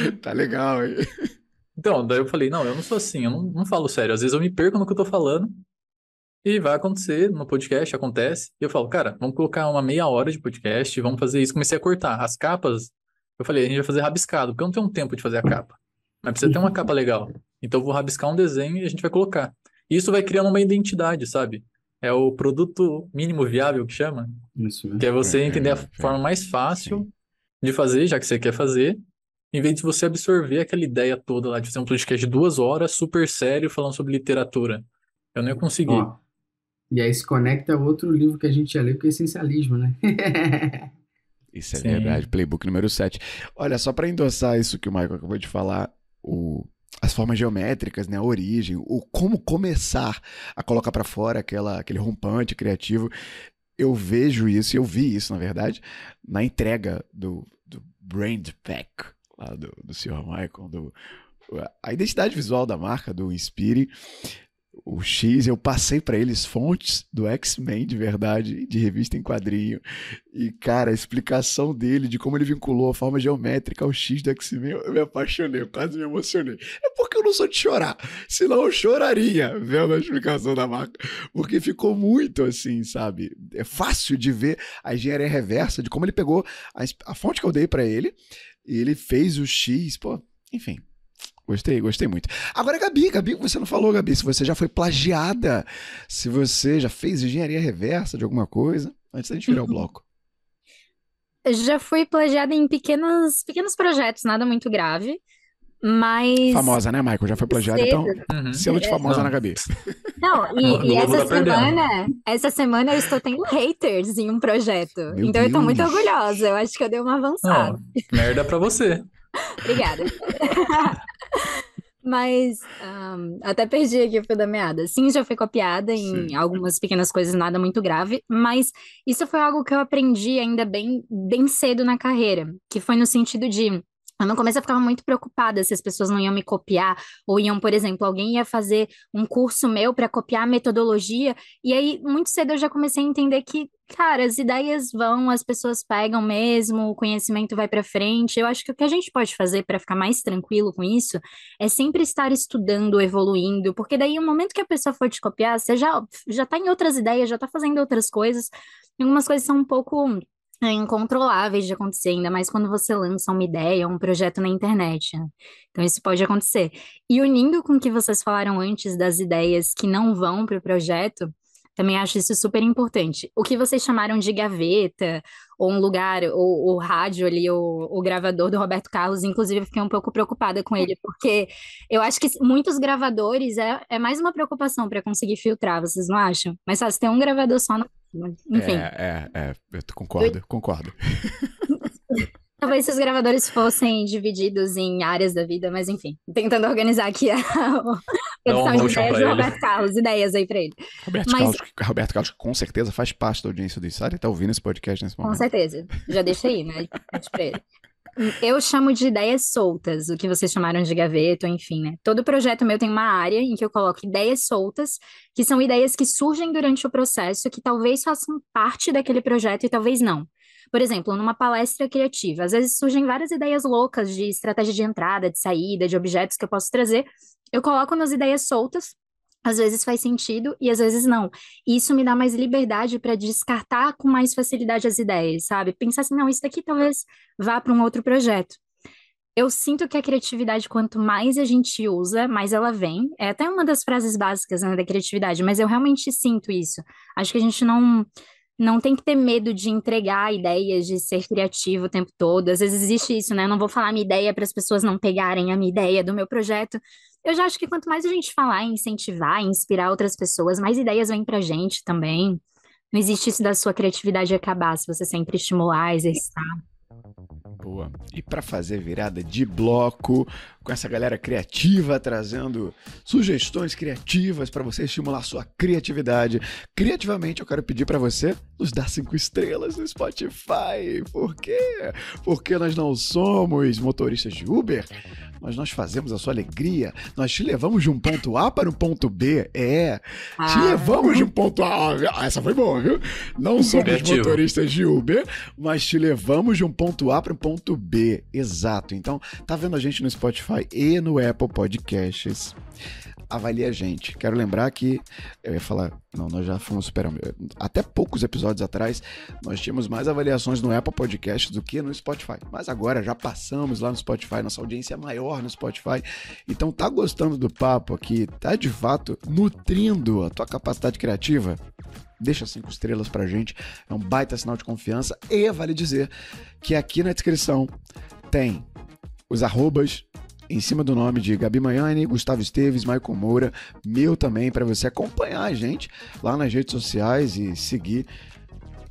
viu? tá legal, hein? Então, daí eu falei, não, eu não sou assim, eu não, não falo sério. Às vezes eu me perco no que eu tô falando e vai acontecer no podcast, acontece. E eu falo, cara, vamos colocar uma meia hora de podcast, vamos fazer isso. Comecei a cortar. As capas, eu falei, a gente vai fazer rabiscado, porque eu não tenho tempo de fazer a capa. Mas precisa ter uma capa legal. Então eu vou rabiscar um desenho e a gente vai colocar. E isso vai criando uma identidade, sabe? É o produto mínimo viável que chama, Isso mesmo. que é você É, entender a é, forma mais fácil sim. de fazer, já que você quer fazer, em vez de você absorver aquela ideia toda lá de fazer um podcast de duas horas, super sério, falando sobre literatura. Eu não ia conseguir. Ó, e aí se conecta a outro livro que a gente já leu, que é Essencialismo, né? [LAUGHS] Isso é Sim. verdade, playbook número 7. Olha, só para endossar isso que o Michael acabou de falar, o, as formas geométricas, né, a origem, o como começar a colocar para fora aquela, aquele rompante criativo, eu vejo isso, e eu vi isso, na verdade, na entrega do, do Brand Pack, lá do, do Sr. Michael, do, a identidade visual da marca, do Inspire, o X, eu passei para eles fontes do X-Men de verdade, de revista em quadrinho. E, cara, a explicação dele de como ele vinculou a forma geométrica ao X do X-Men, eu me apaixonei, eu quase me emocionei. É porque eu não sou de chorar, senão eu choraria vendo a explicação da marca. Porque ficou muito assim, sabe? É fácil de ver a engenharia reversa, de como ele pegou a, a fonte que eu dei para ele, e ele fez o X, pô, enfim, Gostei, gostei muito. Agora, Gabi, Gabi, você não falou, Gabi, se você já foi plagiada, se você já fez engenharia reversa de alguma coisa, antes da gente virar o [LAUGHS] bloco. Já fui plagiada em pequenos, pequenos projetos, nada muito grave, mas... Famosa, né, Michael? Já foi plagiada, então uhum. selo de famosa não. na Gabi. Não, [LAUGHS] e, e essa tá semana, essa semana eu estou tendo haters em um projeto, Meu então Deus. eu tô muito orgulhosa, eu acho que eu dei uma avançada. Não, merda pra você. [LAUGHS] Obrigada. Mas um, até perdi aqui o fio da meada. Sim, já foi copiada em Sim. algumas pequenas coisas, nada muito grave, mas isso foi algo que eu aprendi ainda bem, bem cedo na carreira, que foi no sentido de eu no começo eu ficava muito preocupada se as pessoas não iam me copiar, ou iam, por exemplo, alguém ia fazer um curso meu para copiar a metodologia, e aí muito cedo eu já comecei a entender que, cara, as ideias vão, as pessoas pegam mesmo, o conhecimento vai para frente. Eu acho que o que a gente pode fazer para ficar mais tranquilo com isso é sempre estar estudando, evoluindo, porque daí o momento que a pessoa for te copiar, você já já tá em outras ideias, já tá fazendo outras coisas. Algumas coisas são um pouco é, incontroláveis de acontecer, ainda mais quando você lança uma ideia, um projeto na internet. Né? Então, isso pode acontecer. E unindo com o que vocês falaram antes das ideias que não vão para o projeto, também acho isso super importante. O que vocês chamaram de gaveta, ou um lugar, o, o rádio ali, o, gravador do Roberto Carlos, inclusive eu fiquei um pouco preocupada com ele, porque eu acho que muitos gravadores é, é mais uma preocupação para conseguir filtrar, vocês não acham? Mas se tem um gravador só, não... enfim. É, é, é, eu concordo, eu... concordo. [LAUGHS] Talvez se os gravadores fossem divididos em áreas da vida, mas enfim, tentando organizar aqui a, produção de ideias do Roberto Carlos, ideias aí pra ele. Roberto, mas... Carlos, Roberto Carlos com certeza faz parte da audiência do Insider, tá ouvindo esse podcast nesse momento. Com certeza, já deixa aí, né? pra ele. Eu chamo de ideias soltas, o que vocês chamaram de gaveta, enfim, né? Todo projeto meu tem uma área em que eu coloco ideias soltas, que são ideias que surgem durante o processo, que talvez façam parte daquele projeto e talvez não. Por exemplo, numa palestra criativa, às vezes surgem várias ideias loucas de estratégia de entrada, de saída, de objetos que eu posso trazer. Eu coloco nas ideias soltas, às vezes faz sentido e às vezes não. Isso me dá mais liberdade para descartar com mais facilidade as ideias, sabe? Pensar assim, não, isso daqui talvez vá para um outro projeto. Eu sinto que a criatividade, quanto mais a gente usa, mais ela vem. É até uma das frases básicas né, da criatividade, mas eu realmente sinto isso. Acho que a gente não não tem que ter medo de entregar ideias, de ser criativo o tempo todo. Às vezes existe isso, né? Eu não vou falar minha ideia para as pessoas não pegarem a minha ideia do meu projeto. Eu já acho que quanto mais a gente falar, incentivar, inspirar outras pessoas, mais ideias vêm para a gente também. Não existe isso da sua criatividade acabar se você sempre estimular, exercitar. Boa. E para fazer virada de bloco, com essa galera criativa trazendo sugestões criativas para você estimular sua criatividade. Criativamente, eu quero pedir para você nos dar cinco estrelas no Spotify. Por quê? Porque nós não somos motoristas de Uber, mas nós fazemos a sua alegria. Nós te levamos de um ponto A para um ponto B. É, ah. te levamos de um ponto A. Ah, essa foi boa, viu? Não somos Criativo. motoristas de Uber, mas te levamos de um ponto A para um ponto B. Exato. Então, tá vendo a gente no Spotify? Spotify e no Apple Podcasts. Avalie a gente. Quero lembrar que eu ia falar, não, nós já fomos superando. Até poucos episódios atrás, nós tínhamos mais avaliações no Apple Podcasts do que no Spotify. Mas agora já passamos lá no Spotify, nossa audiência é maior no Spotify. Então tá gostando do papo aqui? Tá de fato nutrindo a tua capacidade criativa? Deixa cinco estrelas pra gente, é um baita sinal de confiança. E vale dizer que aqui na descrição tem os arrobas em cima do nome de Gabi Manhani, Gustavo Esteves, Michael Moura, meu também, para você acompanhar a gente lá nas redes sociais e seguir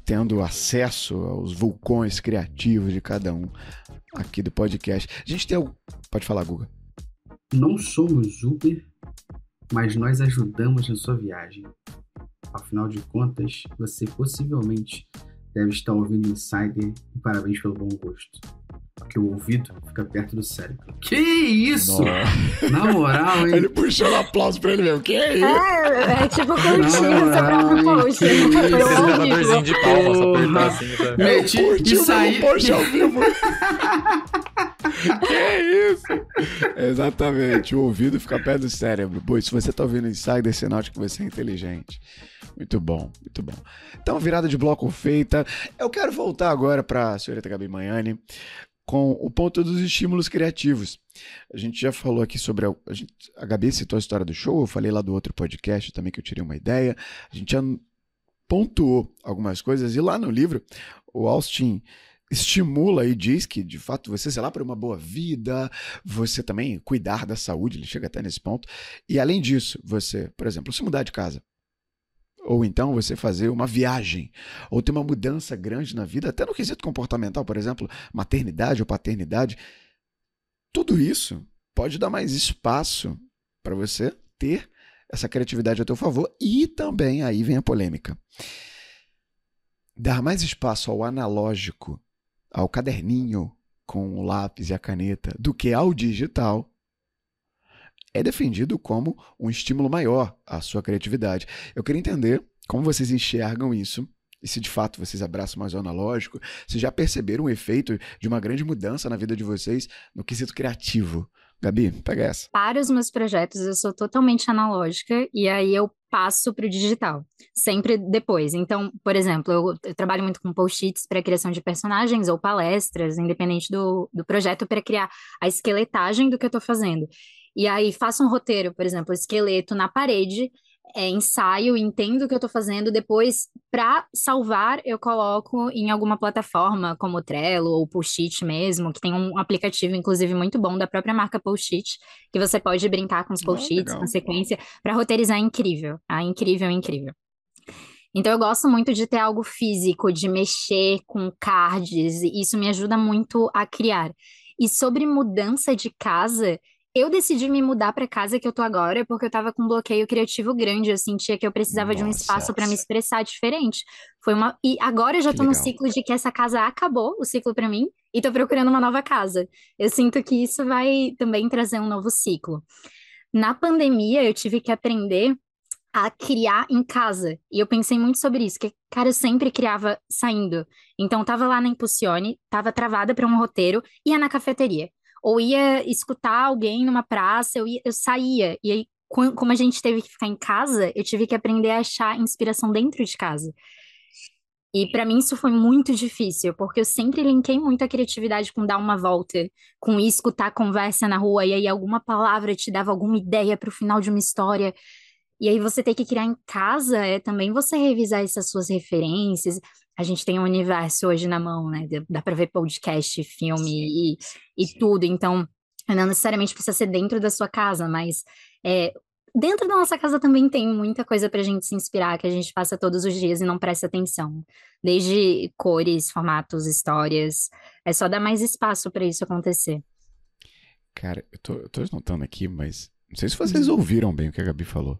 tendo acesso aos vulcões criativos de cada um aqui do podcast. A gente tem o... Pode falar, Guga. Não somos Uber, mas nós ajudamos na sua viagem. Afinal de contas, você possivelmente deve estar ouvindo Insider e parabéns pelo bom gosto. Porque o ouvido fica perto do cérebro. Que isso? Nossa. Na moral, hein? Ele puxou um aplauso pra ele mesmo. Que é isso? É, é tipo seu próprio Ai, post. Foi de palma, só apertar assim? Eu Meti- curti isso o aí- meu post ao vivo. [LAUGHS] que é isso? Exatamente. O ouvido fica perto do cérebro. Pô, se você tá ouvindo Insider, sinal de que você é inteligente. Muito bom, muito bom. Então, virada de bloco feita. Eu quero voltar agora para a senhorita Gabi Manhani com o ponto dos estímulos criativos. A gente já falou aqui sobre. A, a, gente, a Gabi citou a história do show, eu falei lá do outro podcast também que eu tirei uma ideia. A gente já pontuou algumas coisas, e lá no livro, o Austin estimula e diz que, de fato, você, sei lá, para uma boa vida, você também cuidar da saúde, ele chega até nesse ponto. E além disso, você, por exemplo, se mudar de casa, ou então você fazer uma viagem, ou ter uma mudança grande na vida, até no quesito comportamental, por exemplo, maternidade ou paternidade. Tudo isso pode dar mais espaço para você ter essa criatividade a teu favor e também aí vem a polêmica. Dar mais espaço ao analógico, ao caderninho com o lápis e a caneta, do que ao digital, é defendido como um estímulo maior à sua criatividade. Eu queria entender como vocês enxergam isso e se de fato vocês abraçam mais o analógico, se já perceberam o efeito de uma grande mudança na vida de vocês no quesito criativo. Gabi, pega essa. Para os meus projetos, eu sou totalmente analógica e aí eu passo para o digital, sempre depois. Então, por exemplo, eu, eu trabalho muito com post-its para criação de personagens ou palestras, independente do, do projeto, para criar a esqueletagem do que eu estou fazendo. E aí faço um roteiro, por exemplo, esqueleto na parede, é, ensaio, entendo o que eu estou fazendo, depois, para salvar, eu coloco em alguma plataforma, como o Trello ou Post-it mesmo, que tem um aplicativo, inclusive, muito bom da própria marca Post-it, que você pode brincar com os Ah, post-its, sequência, para roteirizar é incrível. Ah, incrível, incrível. Então, eu gosto muito de ter algo físico, de mexer com cards, e isso me ajuda muito a criar. E sobre mudança de casa, eu decidi me mudar para casa que eu tô agora porque eu tava com um bloqueio criativo grande, eu sentia que eu precisava de um Nossa. espaço para me expressar diferente. Foi uma e agora eu já Que tô no legal. ciclo de que essa casa acabou, o ciclo para mim, e tô procurando uma nova casa. Eu sinto que isso vai também trazer um novo ciclo. Na pandemia, eu tive que aprender a criar em casa. E eu pensei muito sobre isso, que, cara, eu sempre criava saindo. Então, tava lá na Impulsione, tava travada para um roteiro, ia na cafeteria. Ou ia escutar alguém numa praça, eu, ia, eu saía. E aí, co- como a gente teve que ficar em casa, eu tive que aprender a achar inspiração dentro de casa. E para mim isso foi muito difícil, porque eu sempre linkei muito a criatividade com dar uma volta, com ir escutar conversa na rua, e aí alguma palavra te dava alguma ideia para o final de uma história. E aí você ter que criar em casa é também você revisar essas suas referências. A gente tem um universo hoje na mão, né? Dá- para ver podcast, filme e, e tudo. Então, não necessariamente precisa ser dentro da sua casa, mas é, dentro da nossa casa também tem muita coisa para a gente se inspirar, que a gente passa todos os dias e não presta atenção. Desde cores, formatos, histórias. É só dar mais espaço para isso acontecer. Cara, eu tô, eu tô notando aqui, mas não sei se vocês ouviram bem o que a Gabi falou.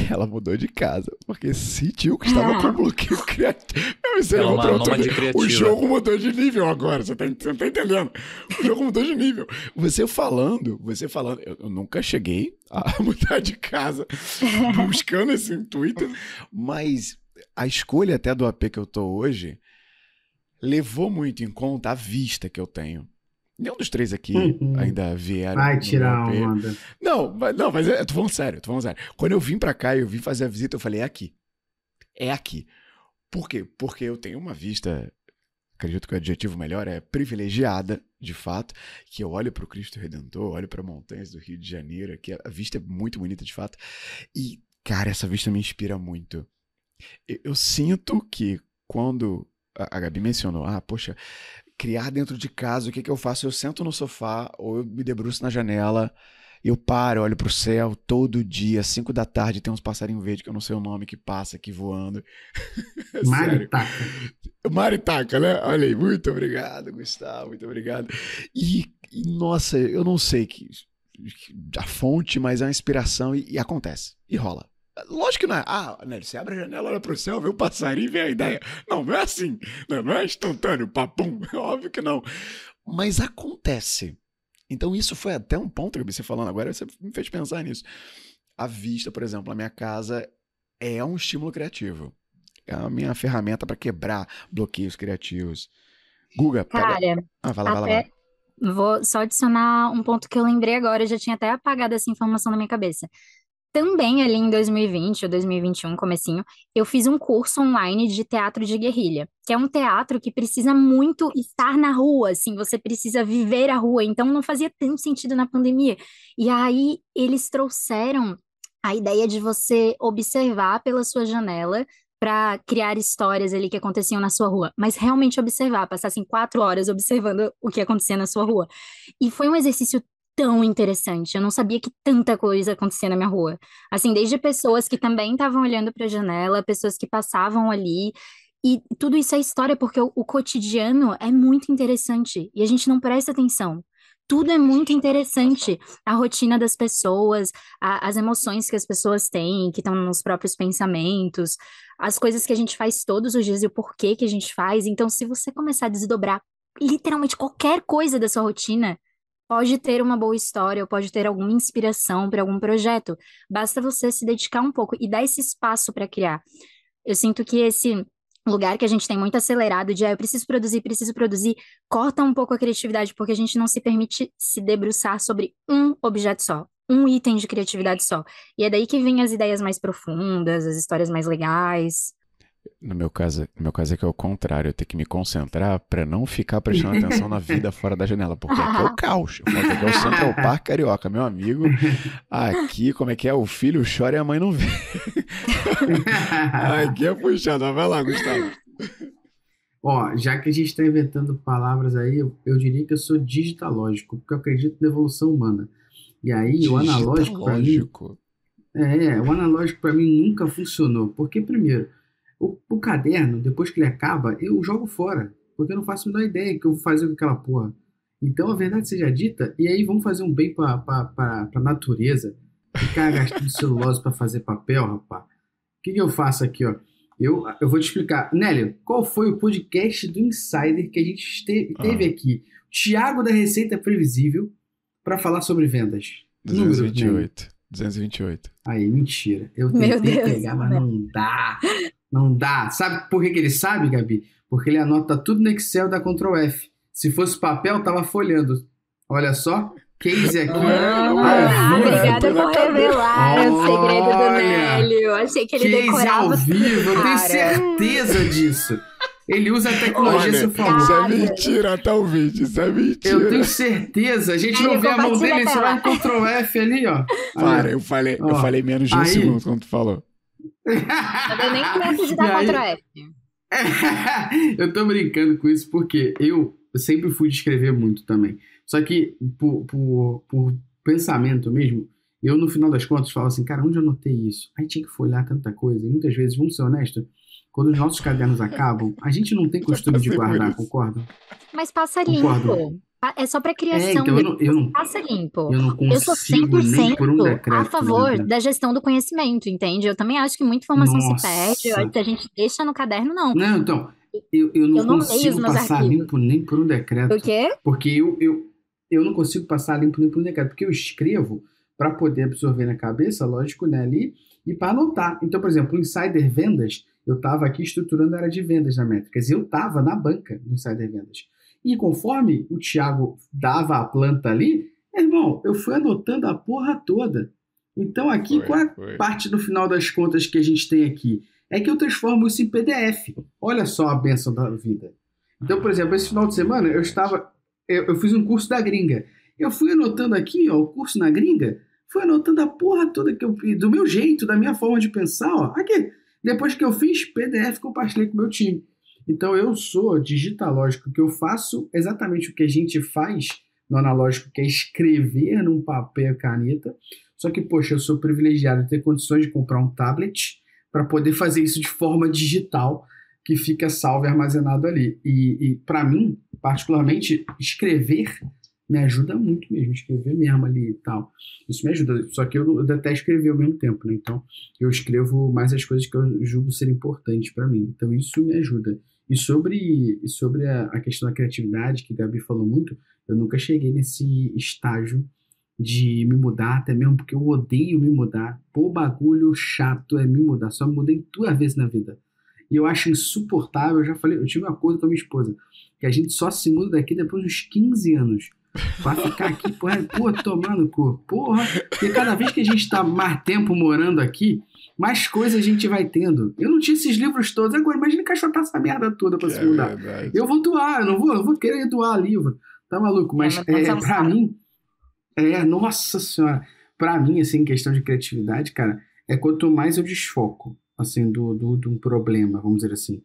[LAUGHS] Ela mudou de casa, porque sentiu que estava com bloqueio criativo. Meu, isso aí Ela é eu uma criativa. O jogo mudou de nível agora, você, tá, você não tá entendendo. O jogo mudou de nível. Você falando, você falando, eu, eu nunca cheguei a [LAUGHS] mudar de casa [LAUGHS] buscando esse intuito, mas a escolha até do AP que eu tô hoje levou muito em conta a vista que eu tenho. Nenhum dos três aqui Uhum. ainda vieram. Vai tirar AP. onda. Não, mas, não, mas é, eu tô falando sério, eu tô falando sério. Quando eu vim pra cá e eu vim fazer a visita, eu falei, é aqui. É aqui. Por quê? Porque eu tenho uma vista, acredito que o adjetivo melhor é privilegiada, de fato, que eu olho pro Cristo Redentor, olho pra montanhas do Rio de Janeiro, que a vista é muito bonita, de fato. E, cara, essa vista me inspira muito. Eu, eu sinto que quando a, a Gabi mencionou, ah, poxa, criar dentro de casa, o que, que eu faço? Eu sento no sofá ou eu me debruço na janela, eu paro, olho pro céu todo dia, às 5 da tarde, tem uns passarinhos verdes que eu não sei o nome que passa aqui voando. [LAUGHS] Maritaca. Maritaca, né? Olha aí, muito obrigado, Gustavo, muito obrigado. E, e, nossa, eu não sei que, que- a fonte, mas é uma inspiração e, e acontece, e rola. Lógico que não é. Ah, né, você abre a janela, olha pro céu, vê o passarinho e vê a ideia. Não, não é assim. Não, não é instantâneo, papum. [LAUGHS] Óbvio que não. mas acontece. Então isso foi até um ponto que você falando agora, você me fez pensar nisso. A vista, por exemplo, na minha casa é um estímulo criativo. É a minha ferramenta para quebrar bloqueios criativos. Guga, pega... Cara, ah, vai lá, vai lá, vai vou só adicionar um ponto que eu lembrei agora, eu já tinha até apagado essa informação na minha cabeça. Também ali em 2020 ou 2021, comecinho, eu fiz um curso online de teatro de guerrilha, que é um teatro que precisa muito estar na rua, assim, você precisa viver a rua, então não fazia tanto sentido na pandemia. E aí eles trouxeram a ideia de você observar pela sua janela para criar histórias ali que aconteciam na sua rua, mas realmente observar, passar assim quatro horas observando o que acontecia na sua rua. E foi um exercício tão interessante. Eu não sabia que tanta coisa acontecia na minha rua. Assim, desde pessoas que também estavam olhando para a janela, pessoas que passavam ali. E tudo isso é história, porque o, o cotidiano é muito interessante e a gente não presta atenção tudo é muito interessante. A rotina das pessoas, a, as emoções que as pessoas têm, que estão nos próprios pensamentos, as coisas que a gente faz todos os dias e o porquê que a gente faz. Então, se você começar a desdobrar literalmente qualquer coisa da sua rotina, pode ter uma boa história ou pode ter alguma inspiração para algum projeto. Basta você se dedicar um pouco e dar esse espaço para criar. Eu sinto que esse lugar que a gente tem muito acelerado de ah, eu preciso produzir, preciso produzir, corta um pouco a criatividade, porque a gente não se permite se debruçar sobre um objeto só, um item de criatividade só. E é daí que vem as ideias mais profundas, as histórias mais legais. No meu caso, no meu caso é que é o contrário, eu tenho que me concentrar para não ficar prestando atenção na vida [LAUGHS] fora da janela, porque aqui é o caos. Aqui é o Central Park Carioca, meu amigo. Aqui, como é que é? O filho chora e a mãe não vê. [LAUGHS] aqui é puxado, vai lá, Gustavo. Ó, já que a gente está inventando palavras aí, eu, eu, diria que eu sou digitalógico, porque eu acredito na evolução humana. E aí, o analógico para mim. É, o analógico para mim nunca funcionou. Porque, primeiro, o, o, caderno, depois que ele acaba, eu jogo fora. Porque eu não faço a menor ideia que eu vou fazer com aquela porra. Então a verdade seja dita, e aí vamos fazer um bem pra, pra, pra, pra natureza. Ficar [LAUGHS] gastando celulose para fazer papel, rapaz. O que, que eu faço aqui, ó? Eu, eu vou te explicar. Nélio, qual foi o podcast do Insider que a gente te, teve ah. aqui? Tiago da Receita Previsível para falar sobre vendas. 228. Número, 228. Aí, mentira. Eu tentei pegar, mas não dá. Não dá. Sabe por que, que ele sabe, Gabi? Porque ele anota tudo no Excel da Ctrl F. Se fosse papel, tava folhando. Olha só. Case aqui. Ah, obrigada por revelar Olha, o segredo do Nélio. Achei que ele case decorava. ao vivo, eu tenho certeza disso. Ele usa a tecnologia Olha, seu favor. Isso é mentira, tá ouvindo? Isso é mentira. Eu tenho certeza. A gente não vê a mão dele, só vai Ctrl F ali, ó. Para, eu falei, eu falei menos de um aí, segundo quando tu falou. Eu nem tempo de [LAUGHS] dar Ctrl F. [LAUGHS] eu tô brincando com isso porque eu sempre fui de escrever muito também. Só que por, por, por pensamento mesmo, eu no final das contas falo assim, cara, onde eu anotei isso? Aí tinha que folhar tanta coisa. E muitas vezes, vamos ser honestos, quando os nossos cadernos acabam, a gente não tem [LAUGHS] costume de guardar, concorda? Mas passa limpo. É só para criação. É, então eu não, eu não, passa limpo. Eu não consigo eu sou 100% nem por um decreto, a favor da gestão do conhecimento, entende? Eu também acho que muita informação Nossa. se perde. Se a gente deixa no caderno, não. Não, então, eu, eu não, eu não consigo passar arquivos. limpo nem por um decreto. O quê? Porque eu, eu, eu não consigo passar limpo nem por um decreto. Porque eu escrevo para poder absorver na cabeça, lógico, né, ali, e para anotar. Então, por exemplo, o Insider Vendas, eu estava aqui estruturando a área de vendas na Métricas. Eu estava na banca no Insider Vendas. E conforme o Thiago dava a planta ali, irmão, eu fui anotando a porra toda. Então, aqui, foi, qual é a foi. parte no final das contas que a gente tem aqui? É que eu transformo isso em PDF. Olha só a benção da vida. Então, por exemplo, esse final de semana eu estava. Eu, eu fiz um curso da gringa. Eu fui anotando aqui, ó, o curso na gringa, fui anotando a porra toda que eu, do meu jeito, da minha forma de pensar, ó. Aqui. Depois que eu fiz PDF, compartilhei com o meu time. Então eu sou digitalógico, que eu faço exatamente o que a gente faz no analógico, que é escrever num papel e caneta. Só que, poxa, eu sou privilegiado de ter condições de comprar um tablet para poder fazer isso de forma digital, que fica salvo e armazenado ali. E, e para mim, particularmente, escrever me ajuda muito mesmo, escrever mesmo ali e tal. Isso me ajuda, só que eu, eu detesto escrever ao mesmo tempo, né? Então, eu escrevo mais as coisas que eu julgo ser importantes para mim. Então, isso me ajuda. E sobre, e sobre a, a questão da criatividade, que a Gabi falou muito, eu nunca cheguei nesse estágio de me mudar, até mesmo porque eu odeio me mudar. Pô, bagulho chato é me mudar. Só me mudei duas vezes na vida. E eu acho insuportável. Eu já falei, eu tive um acordo com a minha esposa, que a gente só se muda daqui depois dos 15 anos. Pra ficar aqui, porra, é, pô, tomar no cu. Porra, porque cada vez que a gente tá mais tempo morando aqui, mais coisas a gente vai tendo. Eu não tinha esses livros todos. Agora, imagina encaixotar essa merda toda pra Que se é mudar. verdade. Eu vou doar, eu não vou, eu vou querer doar livro. Tá maluco? Mas É, é, sabe. mim, é, nossa senhora, pra mim, assim, questão de criatividade, cara, é quanto mais eu desfoco, assim, do, do, de um problema, vamos dizer assim.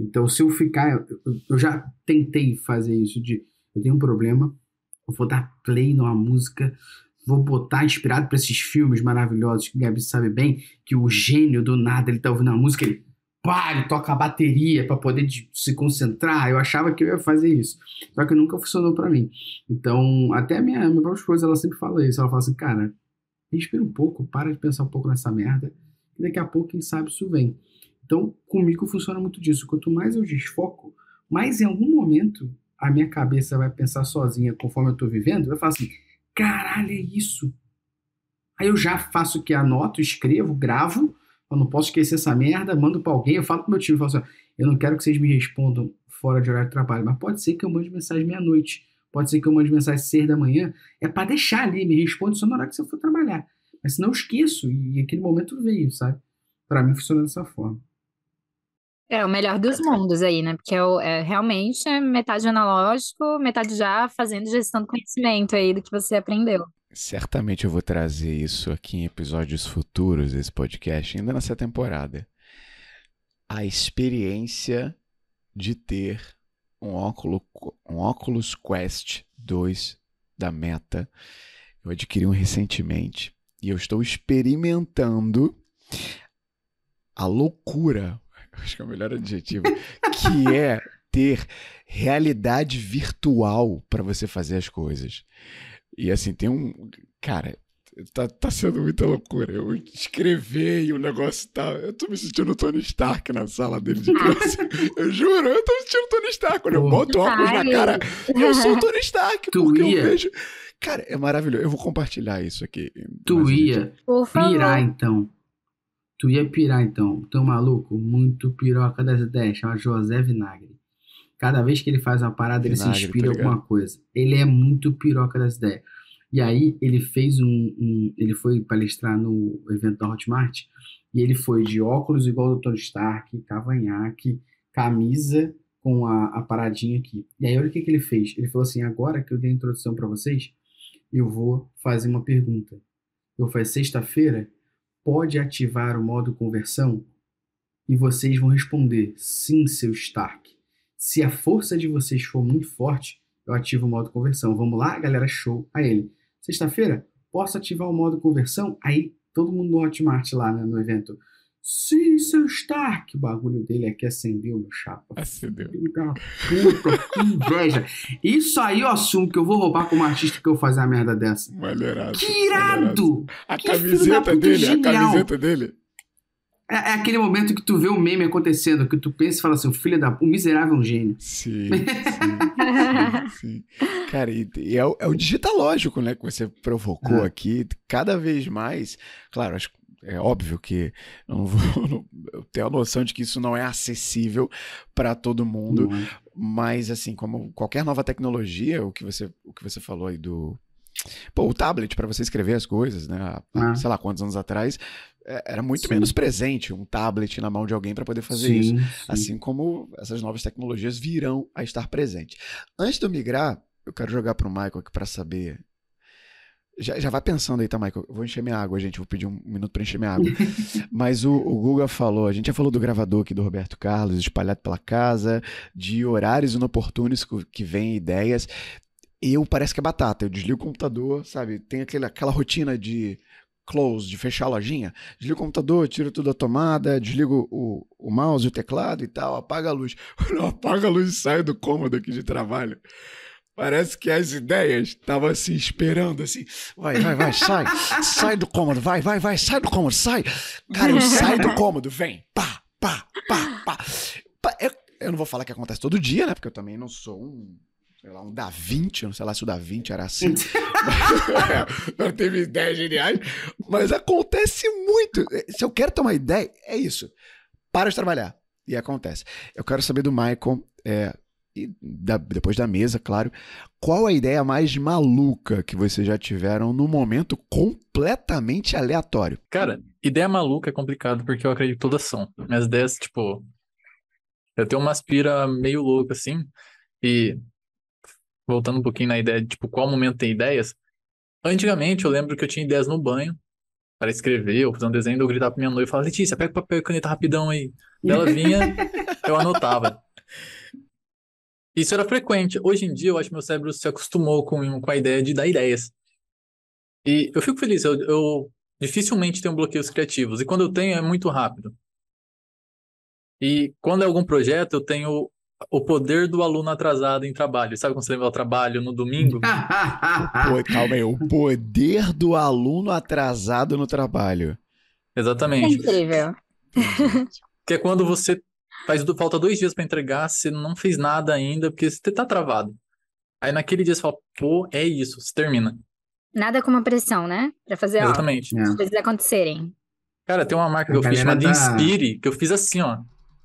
Então, se eu ficar, eu, eu já tentei fazer isso de, eu tenho um problema, eu vou dar play numa música, vou botar inspirado pra esses filmes maravilhosos que o Gabi sabe bem, que o gênio do nada, ele tá ouvindo a música, ele pá, ele toca a bateria pra poder de- se concentrar. Eu achava que eu ia fazer isso. Só que nunca funcionou pra mim. Então, até a minha, minha própria esposa, ela sempre fala isso. Ela fala assim, cara, respira um pouco, para de pensar um pouco nessa merda, e daqui a pouco, quem sabe, isso vem. Então, comigo funciona muito disso. Quanto mais eu desfoco, mais em algum momento a minha cabeça vai pensar sozinha conforme eu tô vivendo, vai falar assim, caralho, é isso. Aí eu já faço o que? Anoto, escrevo, gravo, eu não posso esquecer essa merda, mando pra alguém, eu falo pro meu time, eu falo assim, eu não quero que vocês me respondam fora de horário de trabalho, mas pode ser que eu mande mensagem meia-noite, pode ser que eu mande mensagem seis da manhã, é pra deixar ali, me responde só na hora que você for trabalhar. Mas senão eu esqueço, e aquele momento veio, sabe? Pra mim funciona dessa forma. É o melhor dos mundos aí, né? Porque é, o- é realmente é metade analógico, metade já fazendo gestão do conhecimento aí do que você aprendeu. Certamente eu vou trazer isso aqui em episódios futuros desse podcast, ainda nessa temporada. A experiência de ter um óculos, um Oculus Quest 2 da Meta. Eu adquiri um recentemente e eu estou experimentando a loucura, acho que é o melhor adjetivo, que é ter realidade virtual para você fazer as coisas. E assim, tem um. Cara, tá, tá sendo muita loucura. Eu escrever e o negócio tá. Eu tô me sentindo o Tony Stark na sala dele de classe. [LAUGHS] eu juro, eu tô me sentindo o Tony Stark. Quando eu boto óculos na cara, eu sou o Tony Stark, Tu porque ia? eu vejo. Cara, é maravilhoso. Eu vou compartilhar isso aqui. Tu gente, ia Por pirar favor. então. Tu ia pirar então. Teu maluco, muito piroca das ideias, chama José Vinagre. Cada vez que ele faz uma parada, ele se Vinagre, inspira em alguma coisa. Ele é muito piroca das ideias. E aí ele fez um, um- ele foi palestrar no evento da Hotmart e ele foi de óculos igual do Tony Stark, cavanhaque, camisa com a, a paradinha aqui. E aí olha o que, que ele fez. Ele falou assim: agora que eu dei a introdução para vocês, eu vou fazer uma pergunta. Eu falei, sexta-feira, pode ativar o modo conversão? E vocês vão responder, sim, seu Stark. Se a força de vocês for muito forte, eu ativo o modo conversão. Vamos lá, galera, show. Aí ele, sexta-feira, posso ativar o modo conversão? Aí todo mundo no Hotmart lá né, no evento. Sim, seu Stark. O bagulho dele é que acendeu no chapa. Acendeu. Puta, que inveja. Isso aí eu assumo que eu vou roubar como artista que eu vou fazer uma merda dessa. Maneiraço. Que irado! A Que camiseta dele, a genial. camiseta dele. É, é aquele momento que tu vê o meme acontecendo, que tu pensa e fala assim, o filho da... O miserável é um gênio. [LAUGHS] Sim, sim, sim. Cara, e, e é, o, é o digitalógico, né, que você provocou É. aqui. Cada vez mais, claro, acho, é óbvio que eu não vou, [LAUGHS] não- eu tenho a noção de que isso não é acessível para todo mundo, é? mas assim, como qualquer nova tecnologia, o que você, o que você falou aí do Pô, o tablet para você escrever as coisas, né? há- Ah. Sei lá quantos anos atrás, é, era muito Sim. menos presente um tablet na mão de alguém para poder fazer isso. Sim, sim. Assim como essas novas tecnologias virão a estar presentes. Antes de eu migrar, eu quero jogar para o Michael aqui para saber. Já, já vai pensando aí, tá, Michael? Eu vou encher minha água, gente. Vou pedir um minuto para encher minha água. [LAUGHS] Mas o, o Guga falou, a gente já falou do gravador aqui do Roberto Carlos, espalhado pela casa, de horários inoportunos que vêm ideias. Eu parece que é batata. Eu desligo o computador, sabe? Tem aquele, aquela rotina de close, de fechar a lojinha. Desligo o computador, tiro tudo da tomada, desligo o, o mouse, o teclado e tal, apaga a luz. [LAUGHS] Apago a luz e saio do cômodo aqui de trabalho. Parece que as ideias estavam assim, esperando, assim. Vai, vai, vai, sai. Sai do cômodo, vai, vai, vai, sai do cômodo, sai. Cara, eu saio do cômodo, vem. Pá, pá, pá, pá. Pá, é- eu não vou falar que acontece todo dia, né? Porque eu também não sou um, sei lá, um Da Vinci, eu não sei lá se o Da Vinci era assim. [LAUGHS] [LAUGHS] não teve ideias geniais, mas acontece muito. Se eu quero ter uma ideia, é isso. Para de trabalhar. E acontece. Eu quero saber do Michael, é, e da- depois da mesa, claro, qual a ideia mais maluca que vocês já tiveram num momento completamente aleatório? Cara, ideia maluca é complicado porque eu acredito que todas são. Minhas ideias, tipo. Eu tenho uma aspira meio louca, assim. E. Voltando um pouquinho na ideia de, tipo, qual momento tem ideias. Antigamente eu lembro que eu tinha ideias no banho para escrever ou fazer um desenho. Eu gritava pra minha noiva e falava: Letícia, pega papel e caneta rapidão aí. Ela vinha, eu anotava. Isso era frequente. Hoje em dia, eu acho que meu cérebro se acostumou com, com a ideia de dar ideias. E eu fico feliz, eu, eu dificilmente tenho bloqueios criativos. E quando eu tenho, é muito rápido. E quando é algum projeto, eu tenho o poder do aluno atrasado em trabalho. Sabe quando você leva ao trabalho no domingo? [LAUGHS] Pô, calma aí, o poder do aluno atrasado no trabalho. É Exatamente. incrível. Que é quando você faz do- falta dois dias para entregar, você não fez nada ainda, porque você tá travado. Aí naquele dia você fala, pô, é isso, você termina. Nada com uma pressão, né? Pra fazer, ó, Exatamente. É. as coisas acontecerem. Cara, tem uma marca A que eu fiz chamada tá- Inspire, que eu fiz assim, ó.